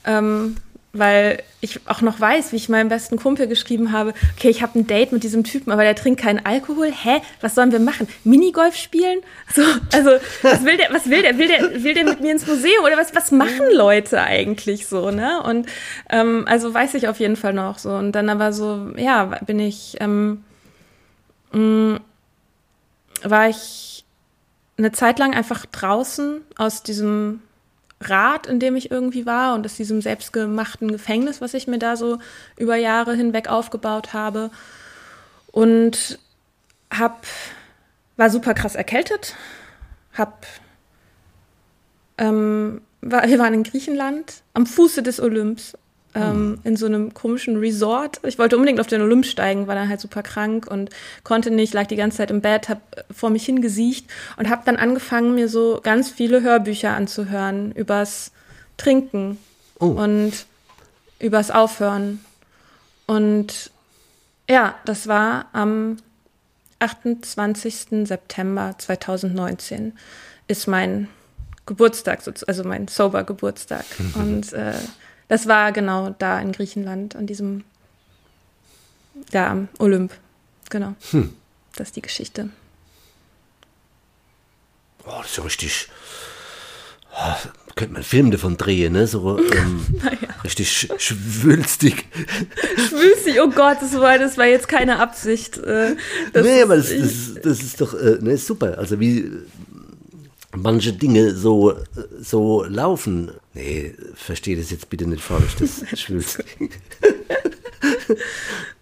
Ähm, weil ich auch noch weiß, wie ich meinem besten Kumpel geschrieben habe, okay, ich habe ein Date mit diesem Typen, aber der trinkt keinen Alkohol. Hä? Was sollen wir machen? Minigolf spielen? So, also was will der? Was will der? Will der? Will der mit mir ins Museum oder was? Was machen Leute eigentlich so? Ne? Und ähm, also weiß ich auf jeden Fall noch so. Und dann aber so, ja, bin ich, ähm, mh, mm, war ich eine Zeit lang einfach draußen aus diesem Rad, in dem ich irgendwie war und aus diesem selbstgemachten Gefängnis, was ich mir da so über Jahre hinweg aufgebaut habe. Und hab, war super krass erkältet, hab, ähm, war, wir waren in Griechenland am Fuße des Olymps ähm, in so einem komischen Resort. Ich wollte unbedingt auf den Olymp steigen, war dann halt super krank und konnte nicht, lag die ganze Zeit im Bett, hab vor mich hingesiecht und habe dann angefangen, mir so ganz viele Hörbücher anzuhören übers Trinken oh. und übers Aufhören. Und ja, das war am 28. September 2019 ist mein Geburtstag, also mein Sober-Geburtstag. und äh, das war genau da in Griechenland, an diesem, da am Olymp. Genau. Hm. Das ist die Geschichte. Oh, das ist ja richtig. Oh, könnte man einen Film davon drehen, ne? So ähm, <laughs> naja. richtig schwülstig. schwülstig, oh Gott, das war, das war jetzt keine Absicht. Äh, nee, aber das, das, das, ist doch äh, ne, super. Also wie manche Dinge so, so laufen. Nee, verstehe das jetzt bitte nicht falsch, das <laughs> schwülst.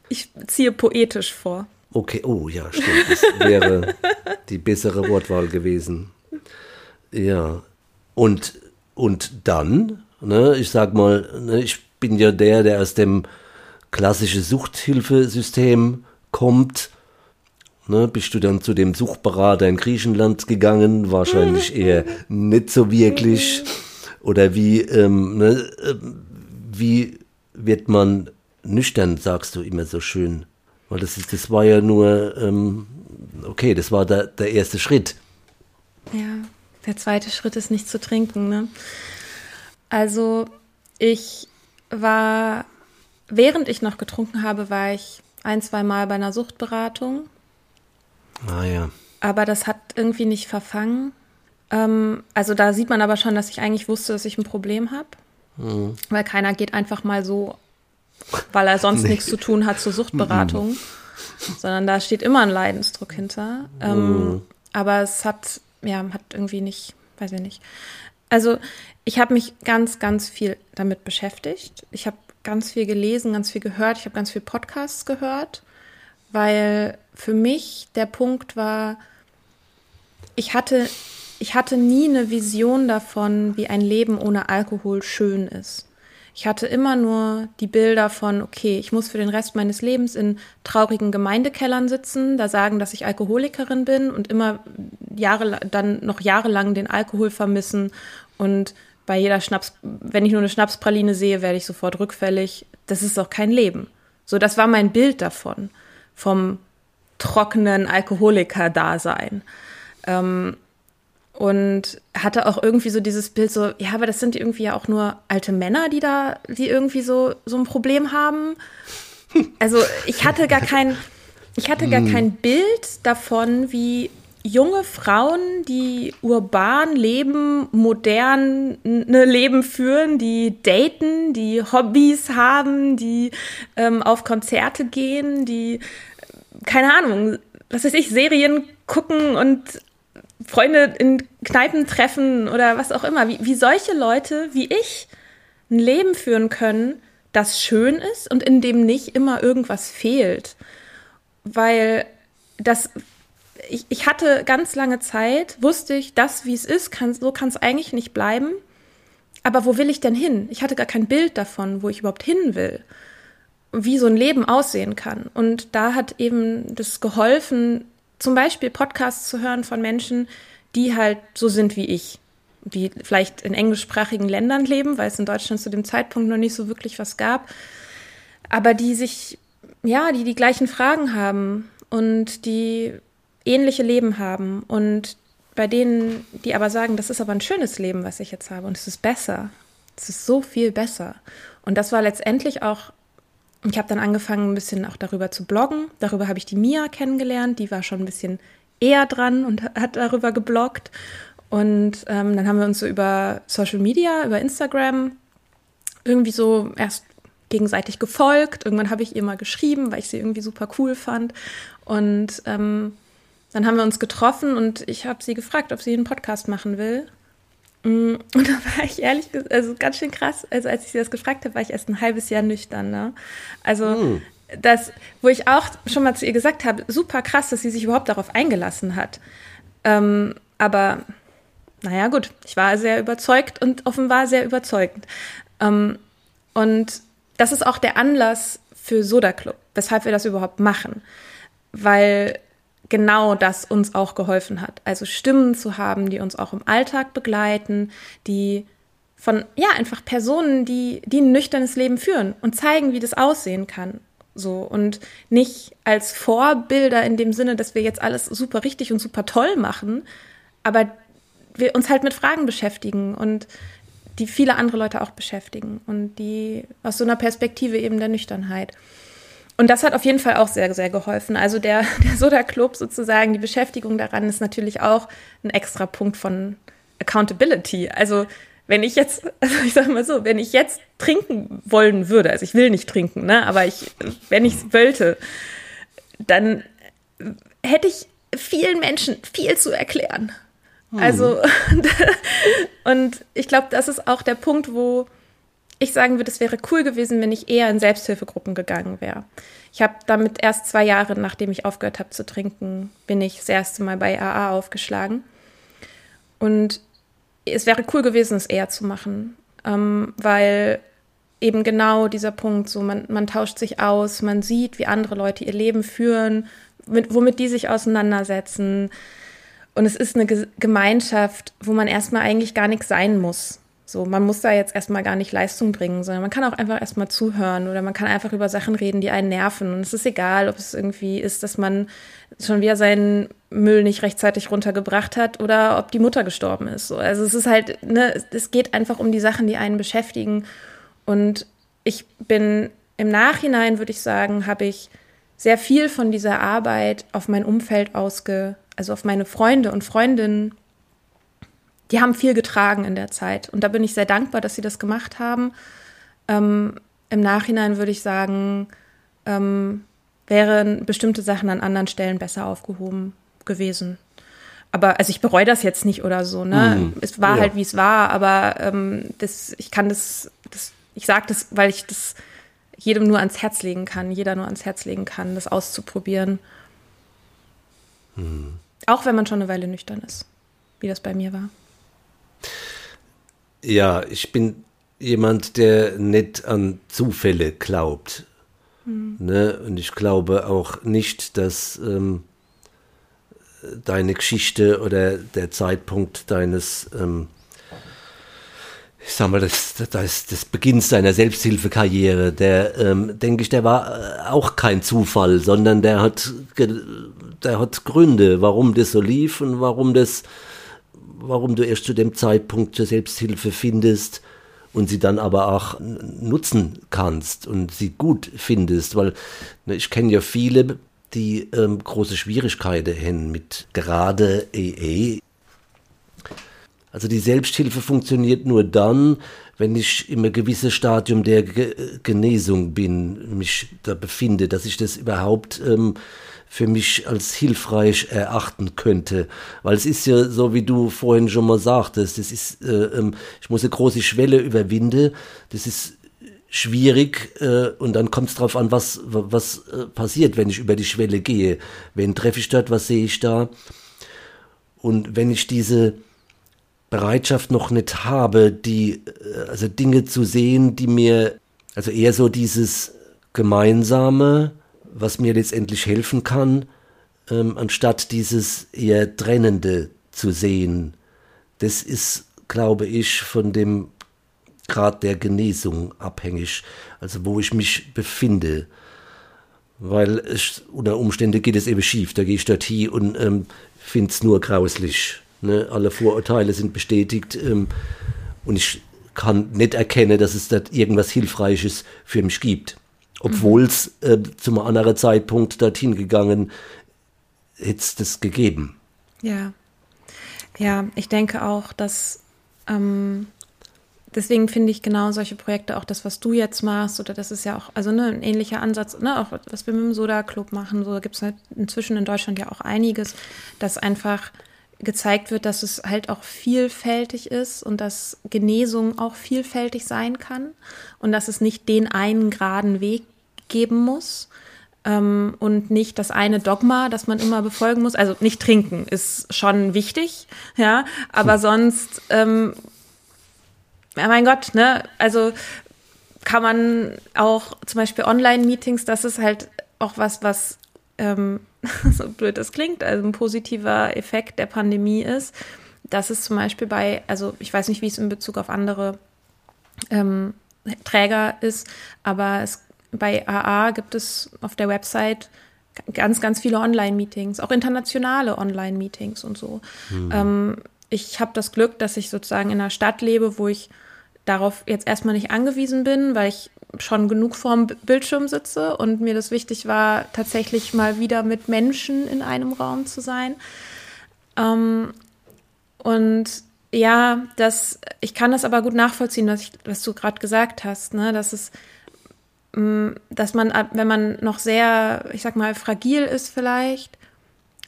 ich ziehe poetisch vor. Okay, oh ja, stimmt. Das wäre die bessere Wortwahl gewesen. Ja. Und, und dann, ne, ich sag mal, ne, ich bin ja der, der aus dem klassischen Suchthilfesystem kommt Ne, bist du dann zu dem Suchberater in Griechenland gegangen? Wahrscheinlich eher nicht so wirklich. Oder wie, ähm, ne, äh, wie wird man nüchtern, sagst du immer so schön. Weil das, ist, das war ja nur, ähm, okay, das war der, der erste Schritt. Ja, der zweite Schritt ist nicht zu trinken. Ne? Also ich war, während ich noch getrunken habe, war ich ein, zwei Mal bei einer Suchtberatung Ah ja. Aber das hat irgendwie nicht verfangen. Ähm, also da sieht man aber schon, dass ich eigentlich wusste, dass ich ein Problem habe. Mhm. Weil keiner geht einfach mal so, weil er sonst <laughs> nee. nichts zu tun hat, zur Suchtberatung. Mhm. Sondern da steht immer ein Leidensdruck hinter. Ähm, mhm. Aber es hat, ja, hat irgendwie nicht, weiß ich nicht. Also ich habe mich ganz, ganz viel damit beschäftigt. Ich habe ganz viel gelesen, ganz viel gehört. Ich habe ganz viel Podcasts gehört, weil für mich der Punkt war, ich hatte, ich hatte nie eine Vision davon, wie ein Leben ohne Alkohol schön ist. Ich hatte immer nur die Bilder von, okay, ich muss für den Rest meines Lebens in traurigen Gemeindekellern sitzen, da sagen, dass ich Alkoholikerin bin und immer Jahre, dann noch jahrelang den Alkohol vermissen und bei jeder Schnaps, wenn ich nur eine Schnapspraline sehe, werde ich sofort rückfällig. Das ist doch kein Leben. So, das war mein Bild davon, vom trockenen Alkoholiker-Dasein. Ähm, und hatte auch irgendwie so dieses Bild so, ja, aber das sind irgendwie ja auch nur alte Männer, die da, die irgendwie so, so ein Problem haben. Also ich hatte gar kein, ich hatte gar hm. kein Bild davon, wie junge Frauen, die urban leben, modern ne Leben führen, die daten, die Hobbys haben, die ähm, auf Konzerte gehen, die, keine Ahnung, was weiß ich, Serien gucken und Freunde in Kneipen treffen oder was auch immer. Wie, wie solche Leute wie ich ein Leben führen können, das schön ist und in dem nicht immer irgendwas fehlt. Weil das ich, ich hatte ganz lange Zeit, wusste ich, das, wie es ist, kann, so kann es eigentlich nicht bleiben. Aber wo will ich denn hin? Ich hatte gar kein Bild davon, wo ich überhaupt hin will, wie so ein Leben aussehen kann. Und da hat eben das geholfen, zum Beispiel Podcasts zu hören von Menschen, die halt so sind wie ich, die vielleicht in englischsprachigen Ländern leben, weil es in Deutschland zu dem Zeitpunkt noch nicht so wirklich was gab, aber die sich, ja, die die gleichen Fragen haben und die ähnliche Leben haben und bei denen, die aber sagen, das ist aber ein schönes Leben, was ich jetzt habe und es ist besser. Es ist so viel besser. Und das war letztendlich auch, ich habe dann angefangen, ein bisschen auch darüber zu bloggen. Darüber habe ich die Mia kennengelernt, die war schon ein bisschen eher dran und hat darüber gebloggt. Und ähm, dann haben wir uns so über Social Media, über Instagram irgendwie so erst gegenseitig gefolgt. Irgendwann habe ich ihr mal geschrieben, weil ich sie irgendwie super cool fand. Und ähm, dann haben wir uns getroffen und ich habe sie gefragt, ob sie einen Podcast machen will. Mm, <laughs> und da war ich ehrlich, also ganz schön krass. Also als ich sie das gefragt habe, war ich erst ein halbes Jahr nüchtern. Ne? Also mm. das, wo ich auch schon mal zu ihr gesagt habe, super krass, dass sie sich überhaupt darauf eingelassen hat. Ähm, aber naja, gut, ich war sehr überzeugt und offenbar sehr überzeugend. Ähm, und das ist auch der Anlass für Soda Club, weshalb wir das überhaupt machen. Weil genau das uns auch geholfen hat. Also Stimmen zu haben, die uns auch im Alltag begleiten, die von, ja, einfach Personen, die, die ein nüchternes Leben führen und zeigen, wie das aussehen kann. So und nicht als Vorbilder in dem Sinne, dass wir jetzt alles super richtig und super toll machen, aber wir uns halt mit Fragen beschäftigen und die viele andere Leute auch beschäftigen und die aus so einer Perspektive eben der Nüchternheit. Und das hat auf jeden Fall auch sehr, sehr geholfen. Also der, <laughs> der Soda Club sozusagen, die Beschäftigung daran ist natürlich auch ein extra Punkt von Accountability. Also wenn ich jetzt, <laughs> also ich sage mal so, wenn ich jetzt trinken wollen würde, also ich will nicht trinken, ne, aber ich, wenn ich es wollte, dann hätte ich vielen Menschen viel zu erklären. Also, <laughs> und ich glaube, das ist auch der Punkt, wo ich sagen würde, es wäre cool gewesen, wenn ich eher in Selbsthilfegruppen gegangen wäre. Ich habe damit erst zwei Jahre, nachdem ich aufgehört habe zu trinken, bin ich das erste Mal bei AA aufgeschlagen. Und es wäre cool gewesen, es eher zu machen, ähm, weil eben genau dieser Punkt, so man, man tauscht sich aus, man sieht, wie andere Leute ihr Leben führen, mit, womit die sich auseinandersetzen. Und es ist eine Gemeinschaft, wo man erstmal eigentlich gar nichts sein muss. So, man muss da jetzt erstmal gar nicht Leistung bringen, sondern man kann auch einfach erstmal zuhören oder man kann einfach über Sachen reden, die einen nerven. Und es ist egal, ob es irgendwie ist, dass man schon wieder seinen Müll nicht rechtzeitig runtergebracht hat oder ob die Mutter gestorben ist. So, also es ist halt, ne, es geht einfach um die Sachen, die einen beschäftigen. Und ich bin im Nachhinein, würde ich sagen, habe ich sehr viel von dieser Arbeit auf mein Umfeld ausge, also auf meine Freunde und Freundinnen die haben viel getragen in der Zeit. Und da bin ich sehr dankbar, dass sie das gemacht haben. Ähm, Im Nachhinein würde ich sagen, ähm, wären bestimmte Sachen an anderen Stellen besser aufgehoben gewesen. Aber also ich bereue das jetzt nicht oder so, ne? Mm, es war ja. halt, wie es war, aber ähm, das, ich kann das, das ich sage das, weil ich das jedem nur ans Herz legen kann, jeder nur ans Herz legen kann, das auszuprobieren. Mm. Auch wenn man schon eine Weile nüchtern ist, wie das bei mir war. Ja, ich bin jemand, der nicht an Zufälle glaubt. Mhm. Ne? Und ich glaube auch nicht, dass ähm, deine Geschichte oder der Zeitpunkt deines, ähm, ich sag mal, des, des, des Beginns deiner Selbsthilfekarriere, der, ähm, denke ich, der war äh, auch kein Zufall, sondern der hat, der hat Gründe, warum das so lief und warum das, warum du erst zu dem Zeitpunkt zur Selbsthilfe findest und sie dann aber auch nutzen kannst und sie gut findest, weil ne, ich kenne ja viele, die ähm, große Schwierigkeiten haben mit gerade EE. Also die Selbsthilfe funktioniert nur dann, wenn ich in einem gewissen Stadium der Genesung bin, mich da befinde, dass ich das überhaupt ähm, für mich als hilfreich erachten könnte. Weil es ist ja so, wie du vorhin schon mal sagtest, das ist, äh, ähm, ich muss eine große Schwelle überwinden, das ist schwierig äh, und dann kommt es darauf an, was, was äh, passiert, wenn ich über die Schwelle gehe. Wen treffe ich dort, was sehe ich da? Und wenn ich diese Bereitschaft noch nicht habe, die, äh, also Dinge zu sehen, die mir, also eher so dieses Gemeinsame, was mir letztendlich helfen kann, ähm, anstatt dieses eher Trennende zu sehen. Das ist, glaube ich, von dem Grad der Genesung abhängig, also wo ich mich befinde. Weil es, unter Umständen geht es eben schief, da gehe ich dort hin und ähm, finde es nur grauslich. Ne? Alle Vorurteile sind bestätigt ähm, und ich kann nicht erkennen, dass es dort irgendwas Hilfreiches für mich gibt obwohl es äh, zum anderen Zeitpunkt dorthin gegangen hätte es das gegeben. Ja, ja, ich denke auch, dass ähm, deswegen finde ich genau solche Projekte, auch das, was du jetzt machst, oder das ist ja auch, also ne, ein ähnlicher Ansatz, ne, auch was wir mit dem Soda Club machen, so gibt es halt inzwischen in Deutschland ja auch einiges, dass einfach gezeigt wird, dass es halt auch vielfältig ist und dass Genesung auch vielfältig sein kann und dass es nicht den einen geraden Weg geben muss ähm, und nicht das eine Dogma, das man immer befolgen muss. Also nicht trinken ist schon wichtig, ja, aber hm. sonst, ähm, ja mein Gott, ne, also kann man auch zum Beispiel Online-Meetings, das ist halt auch was, was ähm, <laughs> so blöd das klingt, also ein positiver Effekt der Pandemie ist, dass es zum Beispiel bei, also ich weiß nicht, wie es in Bezug auf andere ähm, Träger ist, aber es bei AA gibt es auf der Website ganz, ganz viele Online-Meetings, auch internationale Online-Meetings und so. Mhm. Ähm, ich habe das Glück, dass ich sozusagen in einer Stadt lebe, wo ich darauf jetzt erstmal nicht angewiesen bin, weil ich schon genug vorm Bildschirm sitze und mir das wichtig war, tatsächlich mal wieder mit Menschen in einem Raum zu sein. Ähm, und ja, das, ich kann das aber gut nachvollziehen, was, ich, was du gerade gesagt hast, ne? dass es dass man, wenn man noch sehr, ich sag mal, fragil ist vielleicht,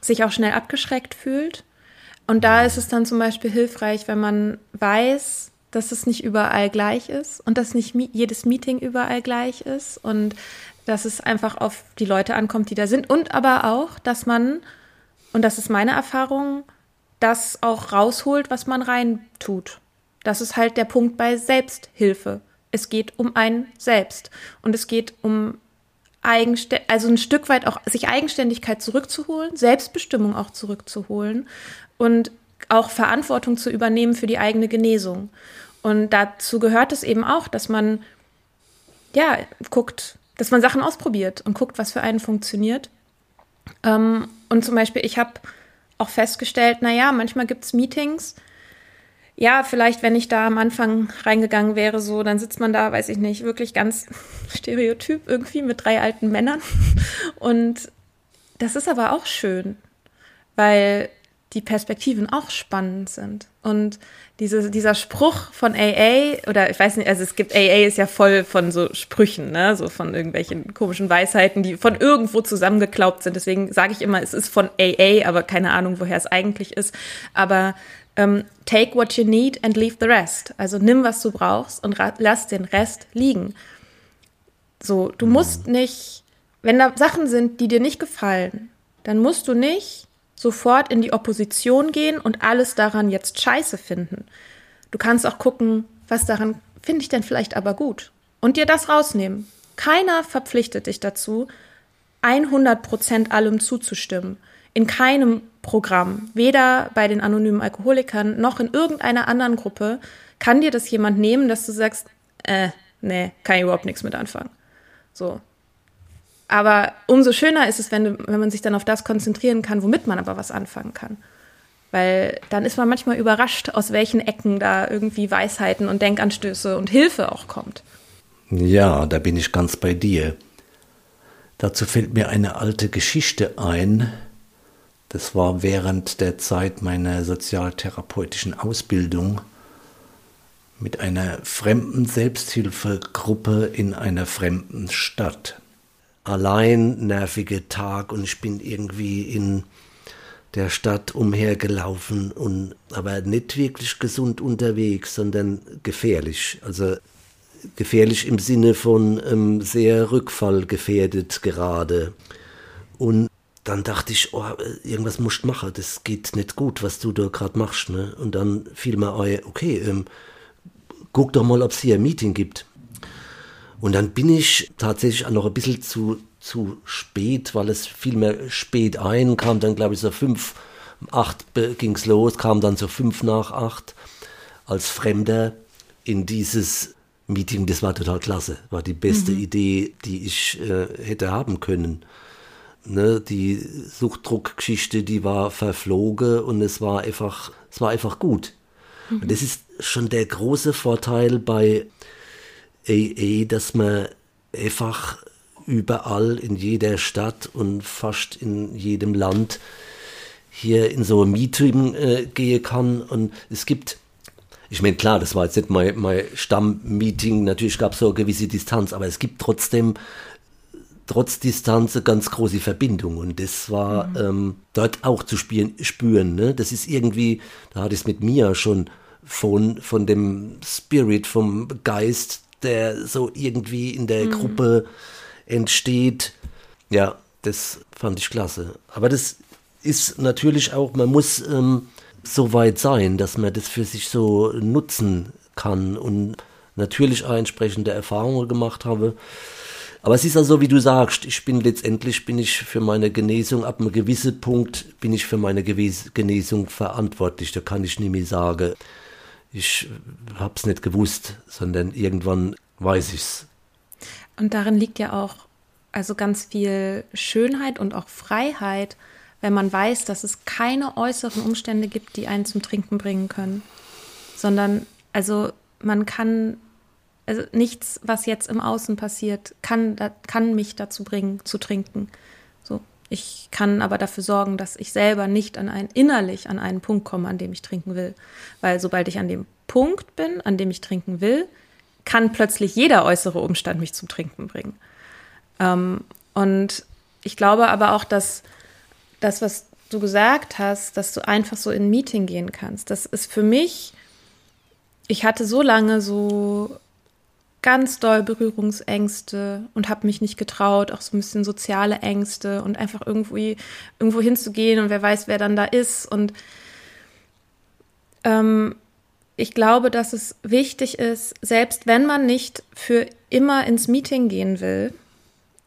sich auch schnell abgeschreckt fühlt. Und da ist es dann zum Beispiel hilfreich, wenn man weiß, dass es nicht überall gleich ist und dass nicht jedes Meeting überall gleich ist und dass es einfach auf die Leute ankommt, die da sind und aber auch, dass man, und das ist meine Erfahrung, das auch rausholt, was man rein tut. Das ist halt der Punkt bei Selbsthilfe. Es geht um ein Selbst und es geht um Eigenstä also ein Stück weit auch sich Eigenständigkeit zurückzuholen, Selbstbestimmung auch zurückzuholen und auch Verantwortung zu übernehmen für die eigene Genesung. Und dazu gehört es eben auch, dass man ja guckt, dass man Sachen ausprobiert und guckt, was für einen funktioniert. Ähm, und zum Beispiel, ich habe auch festgestellt, naja, manchmal gibt es Meetings, ja, vielleicht, wenn ich da am Anfang reingegangen wäre, so, dann sitzt man da, weiß ich nicht, wirklich ganz <laughs> stereotyp irgendwie mit drei alten Männern. <laughs> Und das ist aber auch schön, weil die Perspektiven auch spannend sind. Und diese, dieser Spruch von AA, oder ich weiß nicht, also es gibt AA ist ja voll von so Sprüchen, ne? so von irgendwelchen komischen Weisheiten, die von irgendwo zusammengeklaubt sind. Deswegen sage ich immer, es ist von AA, aber keine Ahnung, woher es eigentlich ist. Aber ähm, take what you need and leave the rest. Also nimm, was du brauchst und lass den Rest liegen. So, du musst nicht, wenn da Sachen sind, die dir nicht gefallen, dann musst du nicht sofort in die Opposition gehen und alles daran jetzt scheiße finden. Du kannst auch gucken, was daran finde ich denn vielleicht aber gut und dir das rausnehmen. Keiner verpflichtet dich dazu, 100 Prozent allem zuzustimmen. In keinem Programm, weder bei den anonymen Alkoholikern noch in irgendeiner anderen Gruppe, kann dir das jemand nehmen, dass du sagst, äh, nee, kann ich überhaupt nichts mit anfangen. So, aber umso schöner ist es, wenn, wenn man sich dann auf das konzentrieren kann, womit man aber was anfangen kann. Weil dann ist man manchmal überrascht, aus welchen Ecken da irgendwie Weisheiten und Denkanstöße und Hilfe auch kommt. Ja, da bin ich ganz bei dir. Dazu fällt mir eine alte Geschichte ein. Das war während der Zeit meiner sozialtherapeutischen Ausbildung mit einer fremden Selbsthilfegruppe in einer fremden Stadt allein nervige Tag und ich bin irgendwie in der Stadt umhergelaufen und aber nicht wirklich gesund unterwegs, sondern gefährlich. Also gefährlich im Sinne von ähm, sehr rückfallgefährdet gerade. Und dann dachte ich, oh, irgendwas musst du machen, das geht nicht gut, was du da gerade machst. Ne? Und dann fiel mir ein, okay, ähm, guck doch mal, ob es hier ein Meeting gibt. Und dann bin ich tatsächlich auch noch ein bisschen zu, zu spät, weil es fiel mir spät ein, kam dann glaube ich so fünf, acht ging es los, kam dann so fünf nach acht als Fremder in dieses Meeting. Das war total klasse, war die beste mhm. Idee, die ich äh, hätte haben können. Ne, die Suchtdruckgeschichte, die war verflogen und es war einfach, es war einfach gut. Mhm. Und das ist schon der große Vorteil bei AA, dass man einfach überall in jeder Stadt und fast in jedem Land hier in so ein Meeting äh, gehen kann. Und es gibt, ich meine, klar, das war jetzt nicht mein, mein Stammmeeting, natürlich gab es so eine gewisse Distanz, aber es gibt trotzdem trotz Distanz eine ganz große Verbindung. Und das war mhm. ähm, dort auch zu spielen, spüren. Ne? Das ist irgendwie, da hatte ich es mit mir schon von, von dem Spirit, vom Geist der so irgendwie in der mhm. Gruppe entsteht. Ja, das fand ich klasse. Aber das ist natürlich auch, man muss ähm, so weit sein, dass man das für sich so nutzen kann und natürlich auch entsprechende Erfahrungen gemacht habe. Aber es ist also, wie du sagst, ich bin letztendlich, bin ich für meine Genesung, ab einem gewissen Punkt bin ich für meine Genesung verantwortlich. Da kann ich nicht mehr sagen, ich habe es nicht gewusst, sondern irgendwann weiß ich es. Und darin liegt ja auch also ganz viel Schönheit und auch Freiheit, wenn man weiß, dass es keine äußeren Umstände gibt, die einen zum Trinken bringen können, sondern also man kann also nichts, was jetzt im Außen passiert, kann, kann mich dazu bringen, zu trinken. Ich kann aber dafür sorgen, dass ich selber nicht an einen, innerlich an einen Punkt komme, an dem ich trinken will. Weil sobald ich an dem Punkt bin, an dem ich trinken will, kann plötzlich jeder äußere Umstand mich zum Trinken bringen. Ähm, und ich glaube aber auch, dass das, was du gesagt hast, dass du einfach so in ein Meeting gehen kannst, das ist für mich, ich hatte so lange so ganz doll Berührungsängste und habe mich nicht getraut, auch so ein bisschen soziale Ängste und einfach irgendwie irgendwo hinzugehen und wer weiß, wer dann da ist. Und ähm, ich glaube, dass es wichtig ist, selbst wenn man nicht für immer ins Meeting gehen will,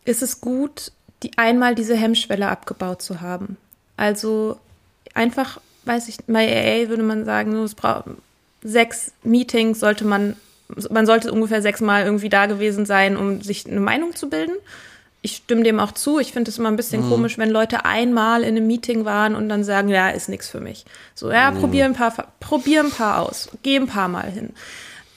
ist es gut, die einmal diese Hemmschwelle abgebaut zu haben. Also einfach, weiß ich, bei AA würde man sagen, es braucht sechs Meetings sollte man man sollte ungefähr sechsmal irgendwie da gewesen sein, um sich eine Meinung zu bilden. Ich stimme dem auch zu. Ich finde es immer ein bisschen mhm. komisch, wenn Leute einmal in einem Meeting waren und dann sagen, ja, ist nichts für mich. So, ja, mhm. probier ein paar, probier ein paar aus, geh ein paar Mal hin.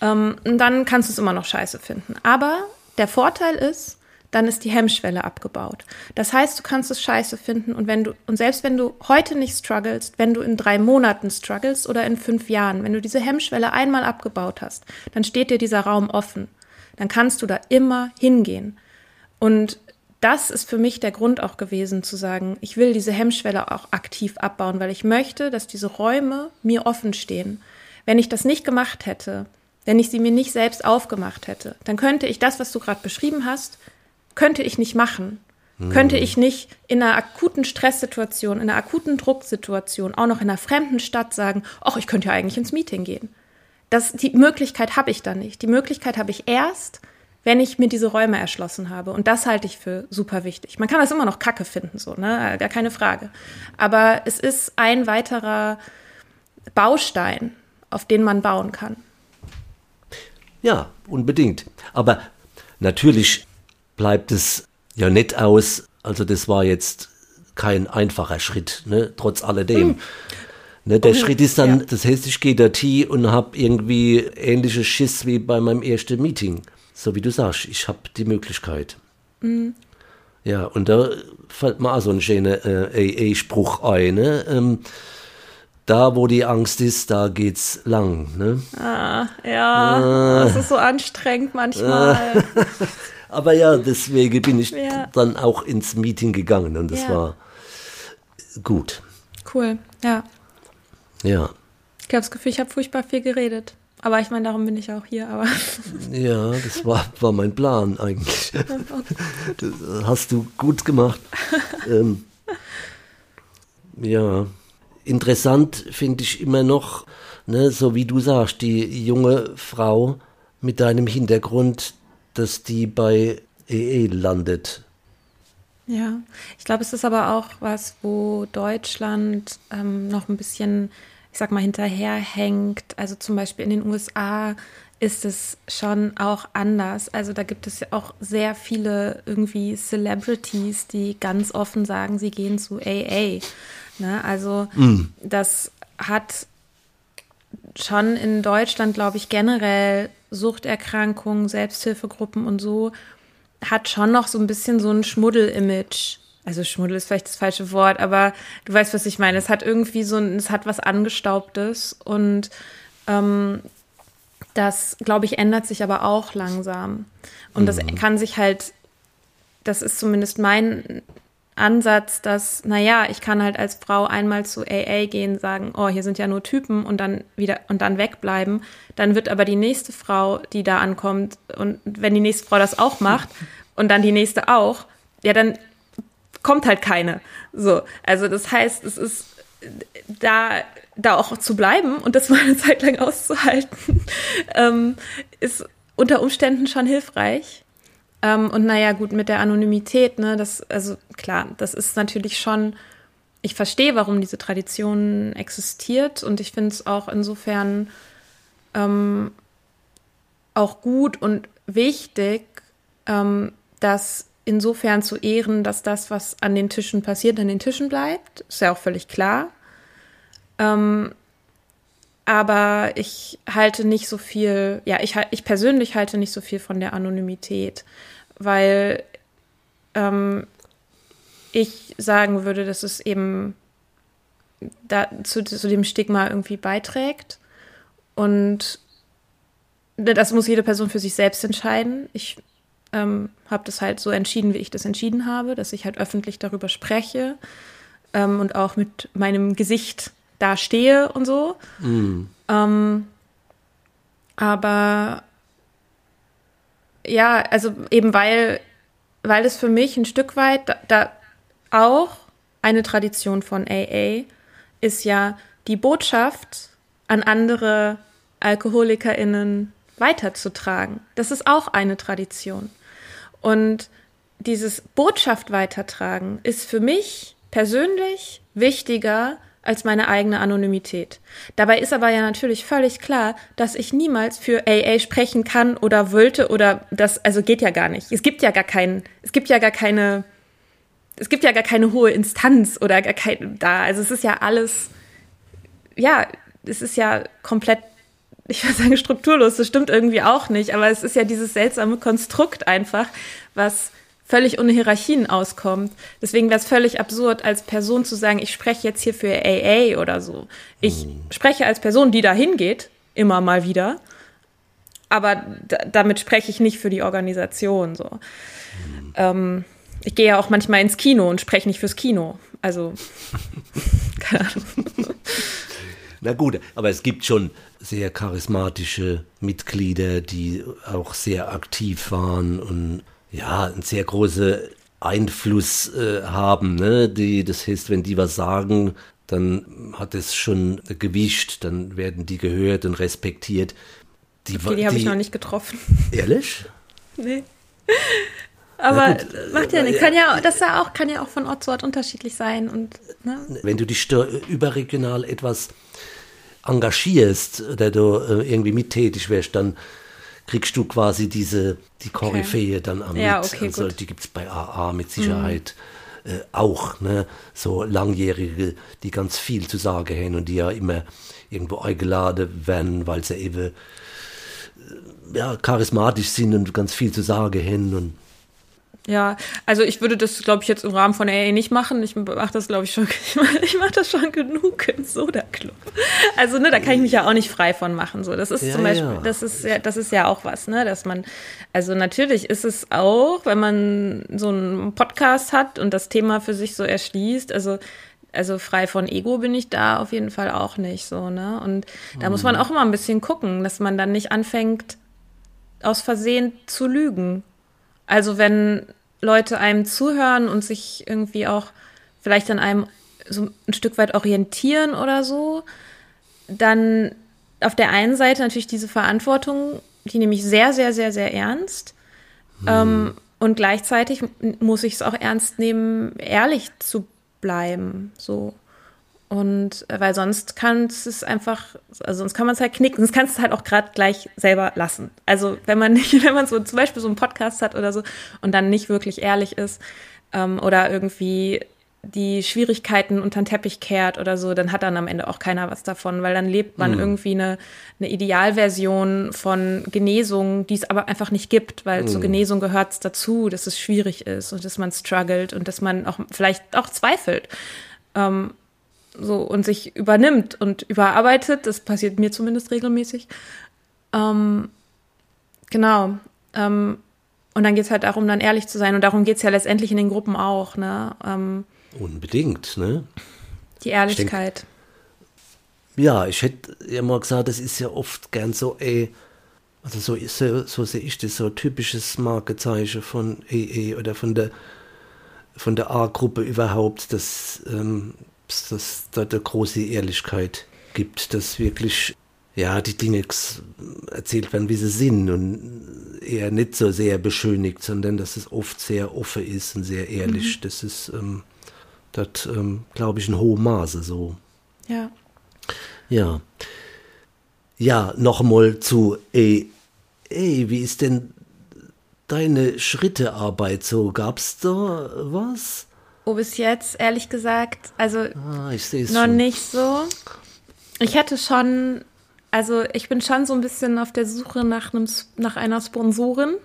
Ähm, und dann kannst du es immer noch scheiße finden. Aber der Vorteil ist, dann ist die Hemmschwelle abgebaut. Das heißt, du kannst es scheiße finden und wenn du, und selbst wenn du heute nicht strugglest, wenn du in drei Monaten strugglest oder in fünf Jahren, wenn du diese Hemmschwelle einmal abgebaut hast, dann steht dir dieser Raum offen. Dann kannst du da immer hingehen. Und das ist für mich der Grund auch gewesen, zu sagen, ich will diese Hemmschwelle auch aktiv abbauen, weil ich möchte, dass diese Räume mir offen stehen. Wenn ich das nicht gemacht hätte, wenn ich sie mir nicht selbst aufgemacht hätte, dann könnte ich das, was du gerade beschrieben hast, könnte ich nicht machen. Hm. Könnte ich nicht in einer akuten Stresssituation, in einer akuten Drucksituation, auch noch in einer fremden Stadt sagen, ach, ich könnte ja eigentlich ins Meeting gehen. Das, die Möglichkeit habe ich dann nicht. Die Möglichkeit habe ich erst, wenn ich mir diese Räume erschlossen habe. Und das halte ich für super wichtig. Man kann das immer noch Kacke finden, so, ne? Gar keine Frage. Aber es ist ein weiterer Baustein, auf den man bauen kann. Ja, unbedingt. Aber natürlich bleibt es ja nicht aus. Also das war jetzt kein einfacher Schritt, ne? trotz alledem. Hm. Ne, der okay. Schritt ist dann, ja. das heißt, ich gehe da Tee und habe irgendwie ähnliche Schiss wie bei meinem ersten Meeting so wie du sagst, ich habe die Möglichkeit. Mhm. Ja, und da fällt mir auch so ein schöner äh, AA-Spruch ein. Ne? Ähm, da, wo die Angst ist, da geht's lang. Ne? Ah, ja, äh, das ist so anstrengend manchmal. Äh, <laughs> <laughs> aber ja, deswegen bin ich ja. dann auch ins Meeting gegangen und das ja. war gut. Cool, ja. Ja. Ich habe das Gefühl, ich habe furchtbar viel geredet. Aber ich meine, darum bin ich auch hier. Aber <laughs> ja, das war, war mein Plan eigentlich. Das hast du gut gemacht. ähm, ja, interessant finde ich immer noch, ne, so wie du sagst, die junge Frau mit deinem Hintergrund, dass die bei EE landet. Ja, ich glaube, es ist aber auch was, wo Deutschland ähm, noch ein bisschen ich sag mal, hinterherhängt. Also zum Beispiel in den USA ist es schon auch anders. Also da gibt es ja auch sehr viele irgendwie Celebrities, die ganz offen sagen, sie gehen zu AA. Ne? Also mm. das hat schon in Deutschland, glaube ich, generell Suchterkrankungen, Selbsthilfegruppen und so, hat schon noch so ein bisschen so ein Schmuddel-Image also Schmuddel ist vielleicht das falsche Wort, aber du weißt, was ich meine. Es hat irgendwie so ein, es hat was Angestaubtes und ähm, das, glaube ich, ändert sich aber auch langsam. Und mhm. das kann sich halt, das ist zumindest mein Ansatz, dass, naja, ich kann halt als Frau einmal zu AA gehen, sagen, oh, hier sind ja nur Typen und dann wieder und dann wegbleiben. Dann wird aber die nächste Frau, die da ankommt, und wenn die nächste Frau das auch macht <laughs> und dann die nächste auch, ja, dann kommt halt keine. So, also das heißt, es ist da da auch zu bleiben und das <laughs> mal eine Zeit lang auszuhalten, <laughs> ähm, ist unter Umständen schon hilfreich. Ähm, und naja, gut, mit der Anonymität, ne, das, also klar, das ist natürlich schon, ich verstehe, warum diese Tradition existiert und ich finde es auch insofern ähm, auch gut und wichtig, ähm, dass insofern zu ehren, dass das, was an den Tischen passiert, an den Tischen bleibt. Ist ja auch völlig klar. Ähm, aber ich halte nicht so viel, ja, ich, ich persönlich halte nicht so viel von der Anonymität, weil ähm, ich sagen würde, dass es eben da, zu, zu dem Stigma irgendwie beiträgt. Und das muss jede Person für sich selbst entscheiden. Ich ähm, habe das halt so entschieden, wie ich das entschieden habe, dass ich halt öffentlich darüber spreche ähm, und auch mit meinem Gesicht da stehe und so. Mm. Ähm, aber ja, also eben weil, weil es für mich ein Stück weit da, da auch eine Tradition von AA ist ja die Botschaft an andere AlkoholikerInnen weiterzutragen. Das ist auch eine Tradition. Und dieses Botschaft weitertragen ist für mich persönlich wichtiger als meine eigene Anonymität. Dabei ist aber ja natürlich völlig klar, dass ich niemals für AA sprechen kann oder wollte oder das, also geht ja gar nicht. Es gibt ja gar keinen, es gibt ja gar keine, es gibt ja gar keine hohe Instanz oder gar kein, da, also es ist ja alles, ja, es ist ja komplett <laughs> ich würde sagen strukturlos, das stimmt irgendwie auch nicht, aber es ist ja dieses seltsame Konstrukt einfach, was völlig ohne Hierarchien auskommt. Deswegen wäre es völlig absurd, als Person zu sagen, ich spreche jetzt hier für AA oder so. Ich mhm. spreche als Person, die da hingeht, immer mal wieder. Aber damit spreche ich nicht für die Organisation so. Mhm. Ähm, ich gehe ja auch manchmal ins Kino und spreche nicht fürs Kino. Also, <laughs> keine Ahnung. Na gut, aber es gibt schon sehr charismatische Mitglieder, die auch sehr aktiv waren und ja, einen sehr großen Einfluss äh, haben. Ne? Die, das heißt, wenn die was sagen, dann hat es schon gewischt, dann werden die gehört und respektiert. Die, okay, die habe ich noch nicht getroffen. <laughs> Ehrlich? nee. Aber macht ja nichts. Kann ja, das ja auch, kann ja auch von Ort zu Ort unterschiedlich sein. Und, ne? Wenn du dich überregional etwas engagierst oder du äh, irgendwie mittätig wärst, dann kriegst du quasi diese, die Koryphäe okay. dann am ja. Okay, also, die gibt es bei AA mit Sicherheit. Mhm. Äh, auch, ne, so Langjährige, die ganz viel zu sagen haben und die ja immer irgendwo eingeladen werden, weil sie eben äh, ja, charismatisch sind und ganz viel zu sagen haben und ja, also ich würde das, glaube ich, jetzt im Rahmen von AA nicht machen. Ich mache das, glaube ich, schon, <laughs> ich mache das schon genug im Soda-Club. Also, ne, da kann ich mich ja auch nicht frei von machen. So, das ist ja, zum Beispiel, ja. das ist ja, das ist ja auch was, ne, dass man, also natürlich ist es auch, wenn man so einen Podcast hat und das Thema für sich so erschließt, also also frei von Ego bin ich da auf jeden Fall auch nicht so, ne? Und da mhm. muss man mhm. auch immer ein bisschen gucken, dass man dann nicht anfängt, aus Versehen zu lügen. Also wenn Leute einem zuhören und sich irgendwie auch vielleicht an einem so ein Stück weit orientieren oder so, dann auf der einen Seite natürlich diese Verantwortung, die nehme ich sehr, sehr, sehr, sehr ernst. Hm. Ähm, und gleichzeitig muss ich es auch ernst nehmen, ehrlich zu bleiben. So. Und äh, weil sonst kann es einfach, also sonst kann man es halt knicken, sonst kannst du es halt auch gerade gleich selber lassen. Also wenn man nicht, <laughs> wenn man so zum Beispiel so einen Podcast hat oder so und dann nicht wirklich ehrlich ist ähm, oder irgendwie die Schwierigkeiten unter den Teppich kehrt oder so, dann hat dann am Ende auch keiner was davon, weil dann lebt man mhm. irgendwie eine, eine Idealversion von Genesung, die es aber einfach nicht gibt, weil mhm. zur Genesung gehört es dazu, dass es schwierig ist und dass man struggelt und dass man auch vielleicht auch zweifelt. Ähm, so und sich übernimmt und überarbeitet. Das passiert mir zumindest regelmäßig. Ähm, genau. Ähm, und dann geht es halt darum, dann ehrlich zu sein. Und darum geht es ja letztendlich in den Gruppen auch. Ne? Ähm, Unbedingt, ne? Die Ehrlichkeit. Ich denk, ja, ich hätte ja mal gesagt, das ist ja oft gern so, ey, also so, so, so sehe ich das, so typisches Markezeichen von EE oder von der von der A-Gruppe überhaupt, dass ähm, dass da eine große Ehrlichkeit gibt, dass wirklich ja, die Dinge erzählt werden, wie sie sind und eher nicht so sehr beschönigt, sondern dass es oft sehr offen ist und sehr ehrlich. Mhm. Das ist, ähm, das ähm, glaube ich, in hohem Maße so. Ja. Ja. Ja, nochmal zu, ey, ey, wie ist denn deine Schrittearbeit so? Gab's da was? Oh, bis jetzt, ehrlich gesagt, also ah, noch schon. nicht so. Ich hätte schon, also ich bin schon so ein bisschen auf der Suche nach, einem, nach einer Sponsorin.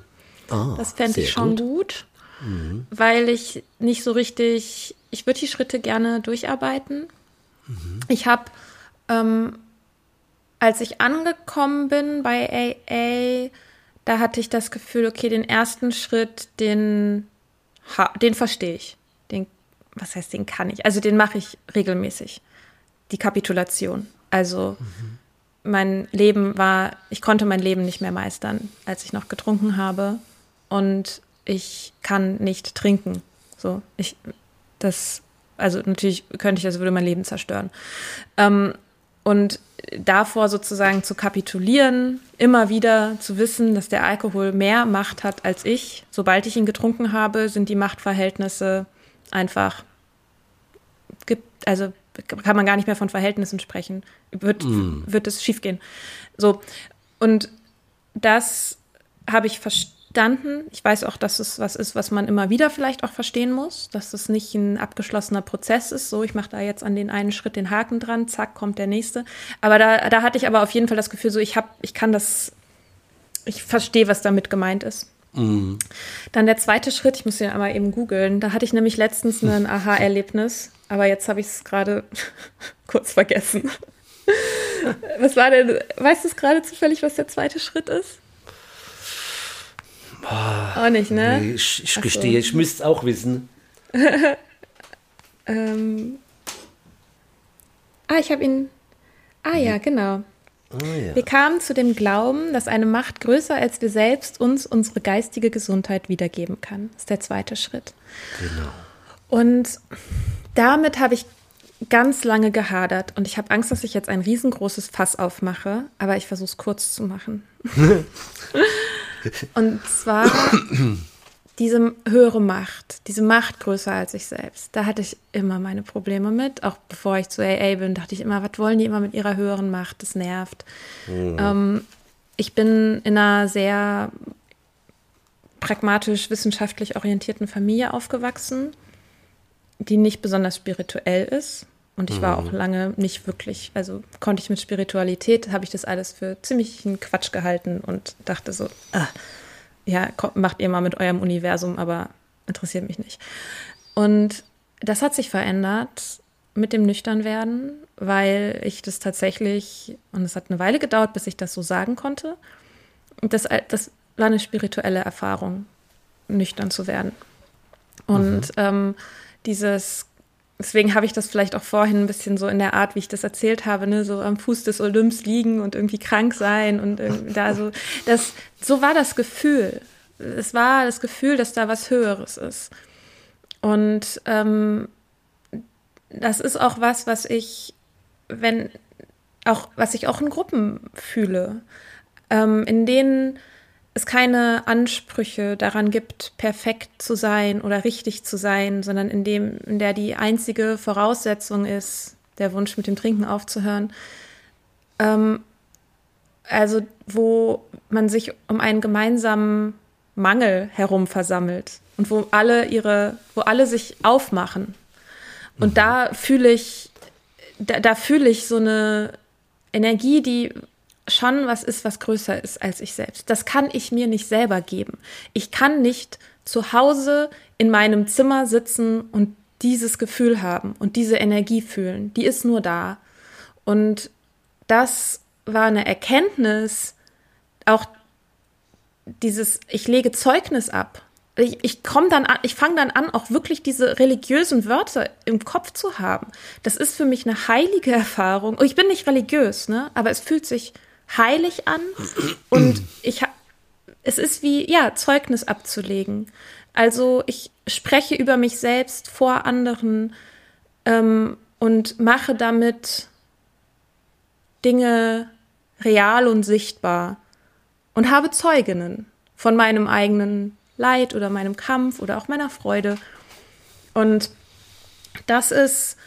Ah, das fände ich schon gut, gut mhm. weil ich nicht so richtig, ich würde die Schritte gerne durcharbeiten. Mhm. Ich habe, ähm, als ich angekommen bin bei AA, da hatte ich das Gefühl, okay, den ersten Schritt, den, den verstehe ich was heißt, den kann ich? Also den mache ich regelmäßig. Die Kapitulation. Also mhm. mein Leben war, ich konnte mein Leben nicht mehr meistern, als ich noch getrunken habe. Und ich kann nicht trinken. So, ich, das, also natürlich könnte ich, das würde mein Leben zerstören. Ähm, und davor sozusagen zu kapitulieren, immer wieder zu wissen, dass der Alkohol mehr Macht hat als ich. Sobald ich ihn getrunken habe, sind die Machtverhältnisse einfach gibt, also kann man gar nicht mehr von Verhältnissen sprechen. Wird, mm. wird es schiefgehen. So. Und das habe ich verstanden. Ich weiß auch, dass es was ist, was man immer wieder vielleicht auch verstehen muss, dass es nicht ein abgeschlossener Prozess ist. So, ich mache da jetzt an den einen Schritt den Haken dran, zack, kommt der nächste. Aber da, da hatte ich aber auf jeden Fall das Gefühl, so ich habe, ich kann das, ich verstehe, was damit gemeint ist. Mhm. Dann der zweite Schritt, ich muss den einmal eben googeln. Da hatte ich nämlich letztens ein <laughs> Aha-Erlebnis, aber jetzt habe ich es gerade <laughs> kurz vergessen. was war denn, weißt du es gerade zufällig, was der zweite Schritt ist? Boah, auch nicht, ne? Nee, ich, ich gestehe, so. ich müsste es auch wissen. <laughs> ähm, ah, ich habe ihn. Ah ja, genau. Oh, ja. Wir kamen zu dem Glauben, dass eine Macht größer als wir selbst uns unsere geistige Gesundheit wiedergeben kann. Das ist der zweite Schritt. Genau. Und damit habe ich ganz lange gehadert und ich habe Angst, dass ich jetzt ein riesengroßes Fass aufmache, aber ich versuche es kurz zu machen. <laughs> und zwar <coughs> diese höhere Macht, diese Macht größer als ich selbst. Da hatte ich immer meine Probleme mit. Auch bevor ich zu AA bin, dachte ich immer, was wollen die immer mit ihrer höheren Macht? Das nervt. Mhm. Ähm, ich bin in einer sehr pragmatisch wissenschaftlich orientierten Familie aufgewachsen die nicht besonders spirituell ist. Und ich war mhm. auch lange nicht wirklich, also konnte ich mit Spiritualität, habe ich das alles für ziemlichen Quatsch gehalten und dachte so, ah, ja, macht ihr mal mit eurem Universum, aber interessiert mich nicht. Und das hat sich verändert mit dem Nüchternwerden, weil ich das tatsächlich, und es hat eine Weile gedauert, bis ich das so sagen konnte. Das, das war eine spirituelle Erfahrung, nüchtern zu werden. Und mhm. ähm, dieses, deswegen habe ich das vielleicht auch vorhin ein bisschen so in der Art, wie ich das erzählt habe, ne, so am Fuß des Olymps liegen und irgendwie krank sein und da so, das, so war das Gefühl. Es war das Gefühl, dass da was Höheres ist. Und ähm, das ist auch was, was ich, wenn auch, was ich auch in Gruppen fühle, ähm, in denen es keine Ansprüche daran gibt, perfekt zu sein oder richtig zu sein, sondern in dem, in der die einzige Voraussetzung ist, der Wunsch mit dem Trinken aufzuhören. Ähm, also wo man sich um einen gemeinsamen Mangel herum versammelt und wo alle ihre, wo alle sich aufmachen. Und mhm. da fühle ich, da, da fühle ich so eine Energie, die schon was ist, was größer ist als ich selbst. Das kann ich mir nicht selber geben. Ich kann nicht zu Hause in meinem Zimmer sitzen und dieses Gefühl haben und diese Energie fühlen. Die ist nur da. Und das war eine Erkenntnis, auch dieses, ich lege Zeugnis ab. Ich, ich komme dann an, ich fange dann an, auch wirklich diese religiösen Wörter im Kopf zu haben. Das ist für mich eine heilige <laughs> Erfahrung. Ich bin nicht religiös, ne? Aber es fühlt sich heilig an und ich es ist wie ja Zeugnis abzulegen. Also ich spreche über mich selbst vor anderen ähm, und mache damit Dinge real und sichtbar und habe Zeuginnen von meinem eigenen Leid oder meinem Kampf oder auch meiner Freude. Und das ist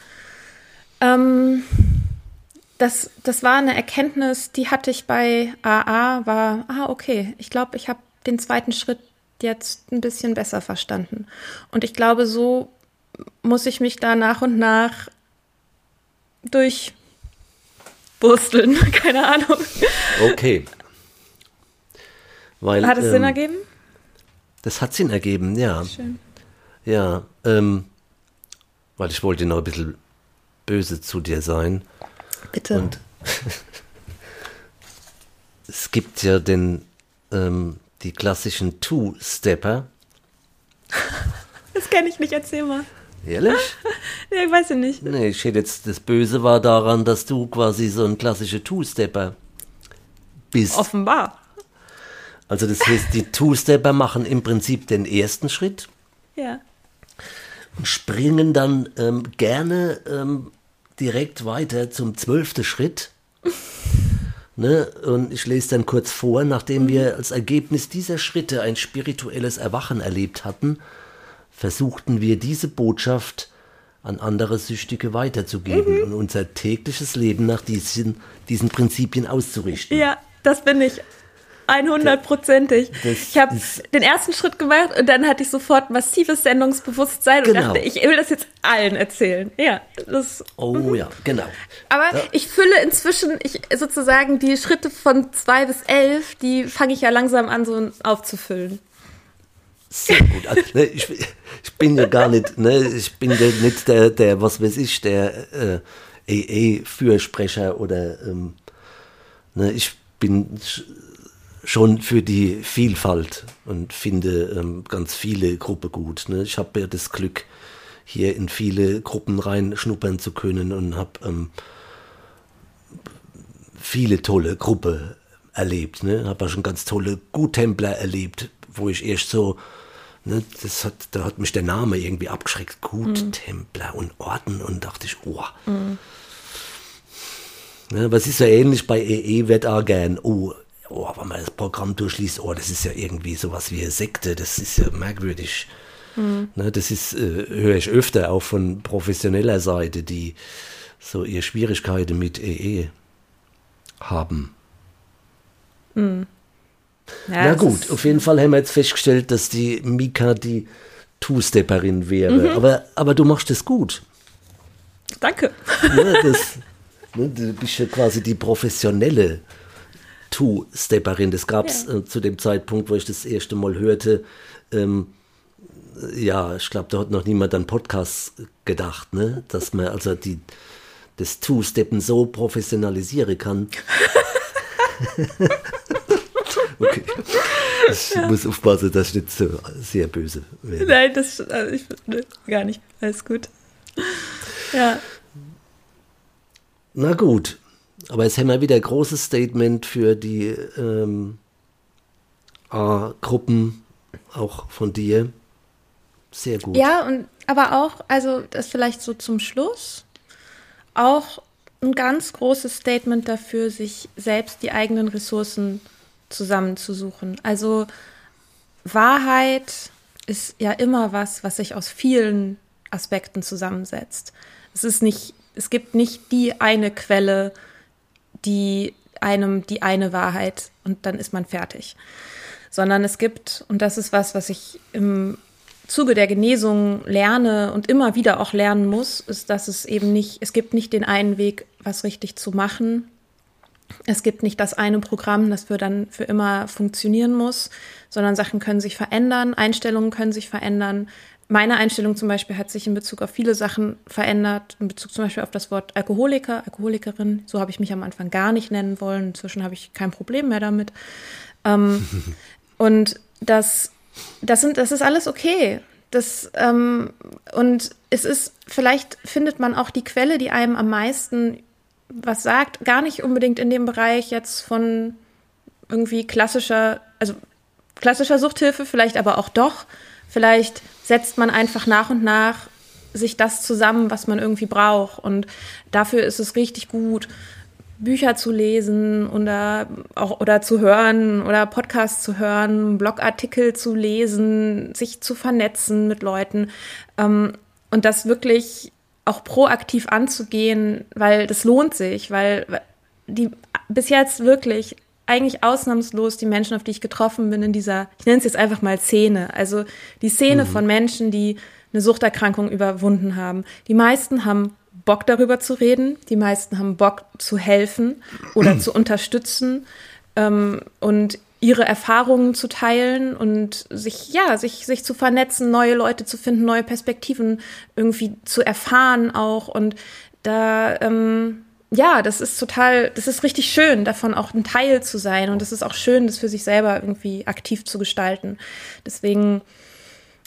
ähm, das, das war eine Erkenntnis, die hatte ich bei AA, war, ah, okay, ich glaube, ich habe den zweiten Schritt jetzt ein bisschen besser verstanden. Und ich glaube, so muss ich mich da nach und nach durchbursteln. <laughs> Keine Ahnung. Okay. Weil, hat es ähm, Sinn ergeben? Das hat Sinn ergeben, ja. Schön. Ja, ähm, weil ich wollte noch ein bisschen böse zu dir sein. Bitte. Und <laughs> es gibt ja den, ähm, die klassischen Two-Stepper. <laughs> Das kenne ich nicht, erzähl mal. Ehrlich? <laughs> nee, ich weiß ja nicht. Nee, ich hätte jetzt, das Böse war daran, dass du quasi so ein klassischer Two-Stepper bist. Offenbar. Also das heißt, die Two-Stepper machen im Prinzip den ersten Schritt. Ja. Springen dann ähm, gerne ähm, direkt weiter zum zwölften Schritt. <laughs> Ne? Und ich lese dann kurz vor, nachdem wir als Ergebnis dieser Schritte ein spirituelles Erwachen erlebt hatten, versuchten wir diese Botschaft an andere Süchtige weiterzugeben mhm. und unser tägliches Leben nach diesen, diesen Prinzipien auszurichten. Ja, das bin ich. 100%ig. Ich habe den ersten Schritt gemacht und dann hatte ich sofort massives Sendungsbewusstsein und genau. dachte, ich will das jetzt allen erzählen. Ja, das. Oh mhm. ja, genau. Aber ja. ich fülle inzwischen, ich sozusagen die Schritte von zwei bis elf, die fange ich ja langsam an so aufzufüllen. Sehr gut. Also, ne, ich, ich, bin ja gar nicht, ne, ich bin ja nicht der, der, was weiß ich, der äh, AA-Fürsprecher oder ähm, ne, ich bin schon für die Vielfalt und finde ähm, ganz viele Gruppen gut. Ne? Ich habe ja das Glück, hier in viele Gruppen reinschnuppern zu können und habe ähm, viele tolle Gruppen erlebt. Ne? Habe auch schon ganz tolle Guttempler erlebt, wo ich erst so, ne, das hat, da hat mich der Name irgendwie abgeschreckt. Guttempler mhm. und Orden und dachte ich, oh. Mhm. Ne, was ist ja ähnlich bei EE wird auch gern, oh, oh, wenn man das Programm durchliest, oh, das ist ja irgendwie sowas wie eine Sekte, das ist ja merkwürdig. Mhm. Ne, das ist, äh, höre ich öfter auch von professioneller Seite, die so ihre Schwierigkeiten mit EE haben. Mhm. Ja, Na gut, auf jeden Fall haben wir jetzt festgestellt, dass die Mika die Two-Stepperin wäre. Mhm. Aber, aber du machst es gut. Danke. Ne, das, <laughs> ne, du bist ja quasi die professionelle Two-Stepperin. Das gab es ja. äh, zu dem Zeitpunkt, wo ich das erste Mal hörte. Ähm, ja, ich glaube, da hat noch niemand an Podcasts gedacht, ne? dass man also die, das Two-Steppen so professionalisieren kann. <laughs> okay. Ich ja. muss aufpassen, dass ich nicht so sehr böse werde. Nein, das also ich, ne, gar nicht. Alles gut. Ja. Na gut. Aber jetzt haben wir wieder ein großes Statement für die ähm, A-Gruppen, auch von dir. Sehr gut. Ja, und aber auch, also das vielleicht so zum Schluss, auch ein ganz großes Statement dafür, sich selbst die eigenen Ressourcen zusammenzusuchen. Also Wahrheit ist ja immer was, was sich aus vielen Aspekten zusammensetzt. Es ist nicht, es gibt nicht die eine Quelle, die einem die eine Wahrheit und dann ist man fertig. Sondern es gibt, und das ist was, was ich im Zuge der Genesung lerne und immer wieder auch lernen muss, ist, dass es eben nicht, es gibt nicht den einen Weg, was richtig zu machen. Es gibt nicht das eine Programm, das für dann für immer funktionieren muss, sondern Sachen können sich verändern, Einstellungen können sich verändern. Meine Einstellung zum Beispiel hat sich in Bezug auf viele Sachen verändert, in Bezug zum Beispiel auf das Wort Alkoholiker, Alkoholikerin. So habe ich mich am Anfang gar nicht nennen wollen. Inzwischen habe ich kein Problem mehr damit. Ähm, <laughs> und das das sind, das ist alles okay. Das, ähm, und es ist, vielleicht findet man auch die Quelle, die einem am meisten was sagt, gar nicht unbedingt in dem Bereich jetzt von irgendwie klassischer, also klassischer Suchthilfe, vielleicht aber auch doch. Vielleicht setzt man einfach nach und nach sich das zusammen, was man irgendwie braucht. Und dafür ist es richtig gut, Bücher zu lesen oder auch oder zu hören oder Podcasts zu hören, Blogartikel zu lesen, sich zu vernetzen mit Leuten ähm, und das wirklich auch proaktiv anzugehen, weil das lohnt sich, weil die bis jetzt wirklich eigentlich ausnahmslos die Menschen, auf die ich getroffen bin in dieser, ich nenne es jetzt einfach mal Szene, also die Szene mhm. von Menschen, die eine Suchterkrankung überwunden haben. Die meisten haben Bock darüber zu reden. Die meisten haben Bock zu helfen oder zu <clears throat> unterstützen ähm, und ihre Erfahrungen zu teilen und sich, ja, sich, sich zu vernetzen, neue Leute zu finden, neue Perspektiven irgendwie zu erfahren auch. Und da, ähm, ja, das ist total, das ist richtig schön, davon auch ein Teil zu sein. Und es ist auch schön, das für sich selber irgendwie aktiv zu gestalten. Deswegen,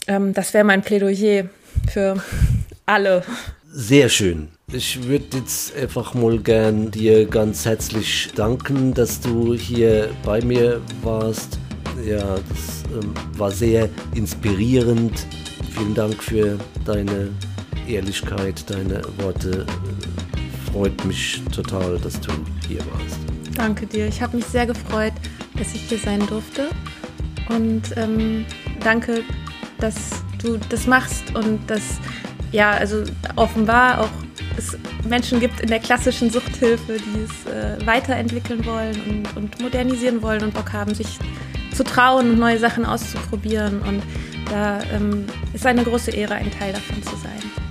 ähm, das wäre mein Plädoyer für alle. Sehr schön. Ich würde jetzt einfach mal gern dir ganz herzlich danken, dass du hier bei mir warst. Ja, das ähm, war sehr inspirierend. Vielen Dank für deine Ehrlichkeit, deine Worte. Freut mich total, dass du hier warst. Danke dir. Ich habe mich sehr gefreut, dass ich hier sein durfte. Und ähm, danke, dass du das machst und dass ja, also offenbar auch es Menschen gibt in der klassischen Suchthilfe, die es äh, weiterentwickeln wollen und, und, modernisieren wollen und Bock haben, sich zu trauen und neue Sachen auszuprobieren. Und da ähm, ist eine große Ehre, ein Teil davon zu sein.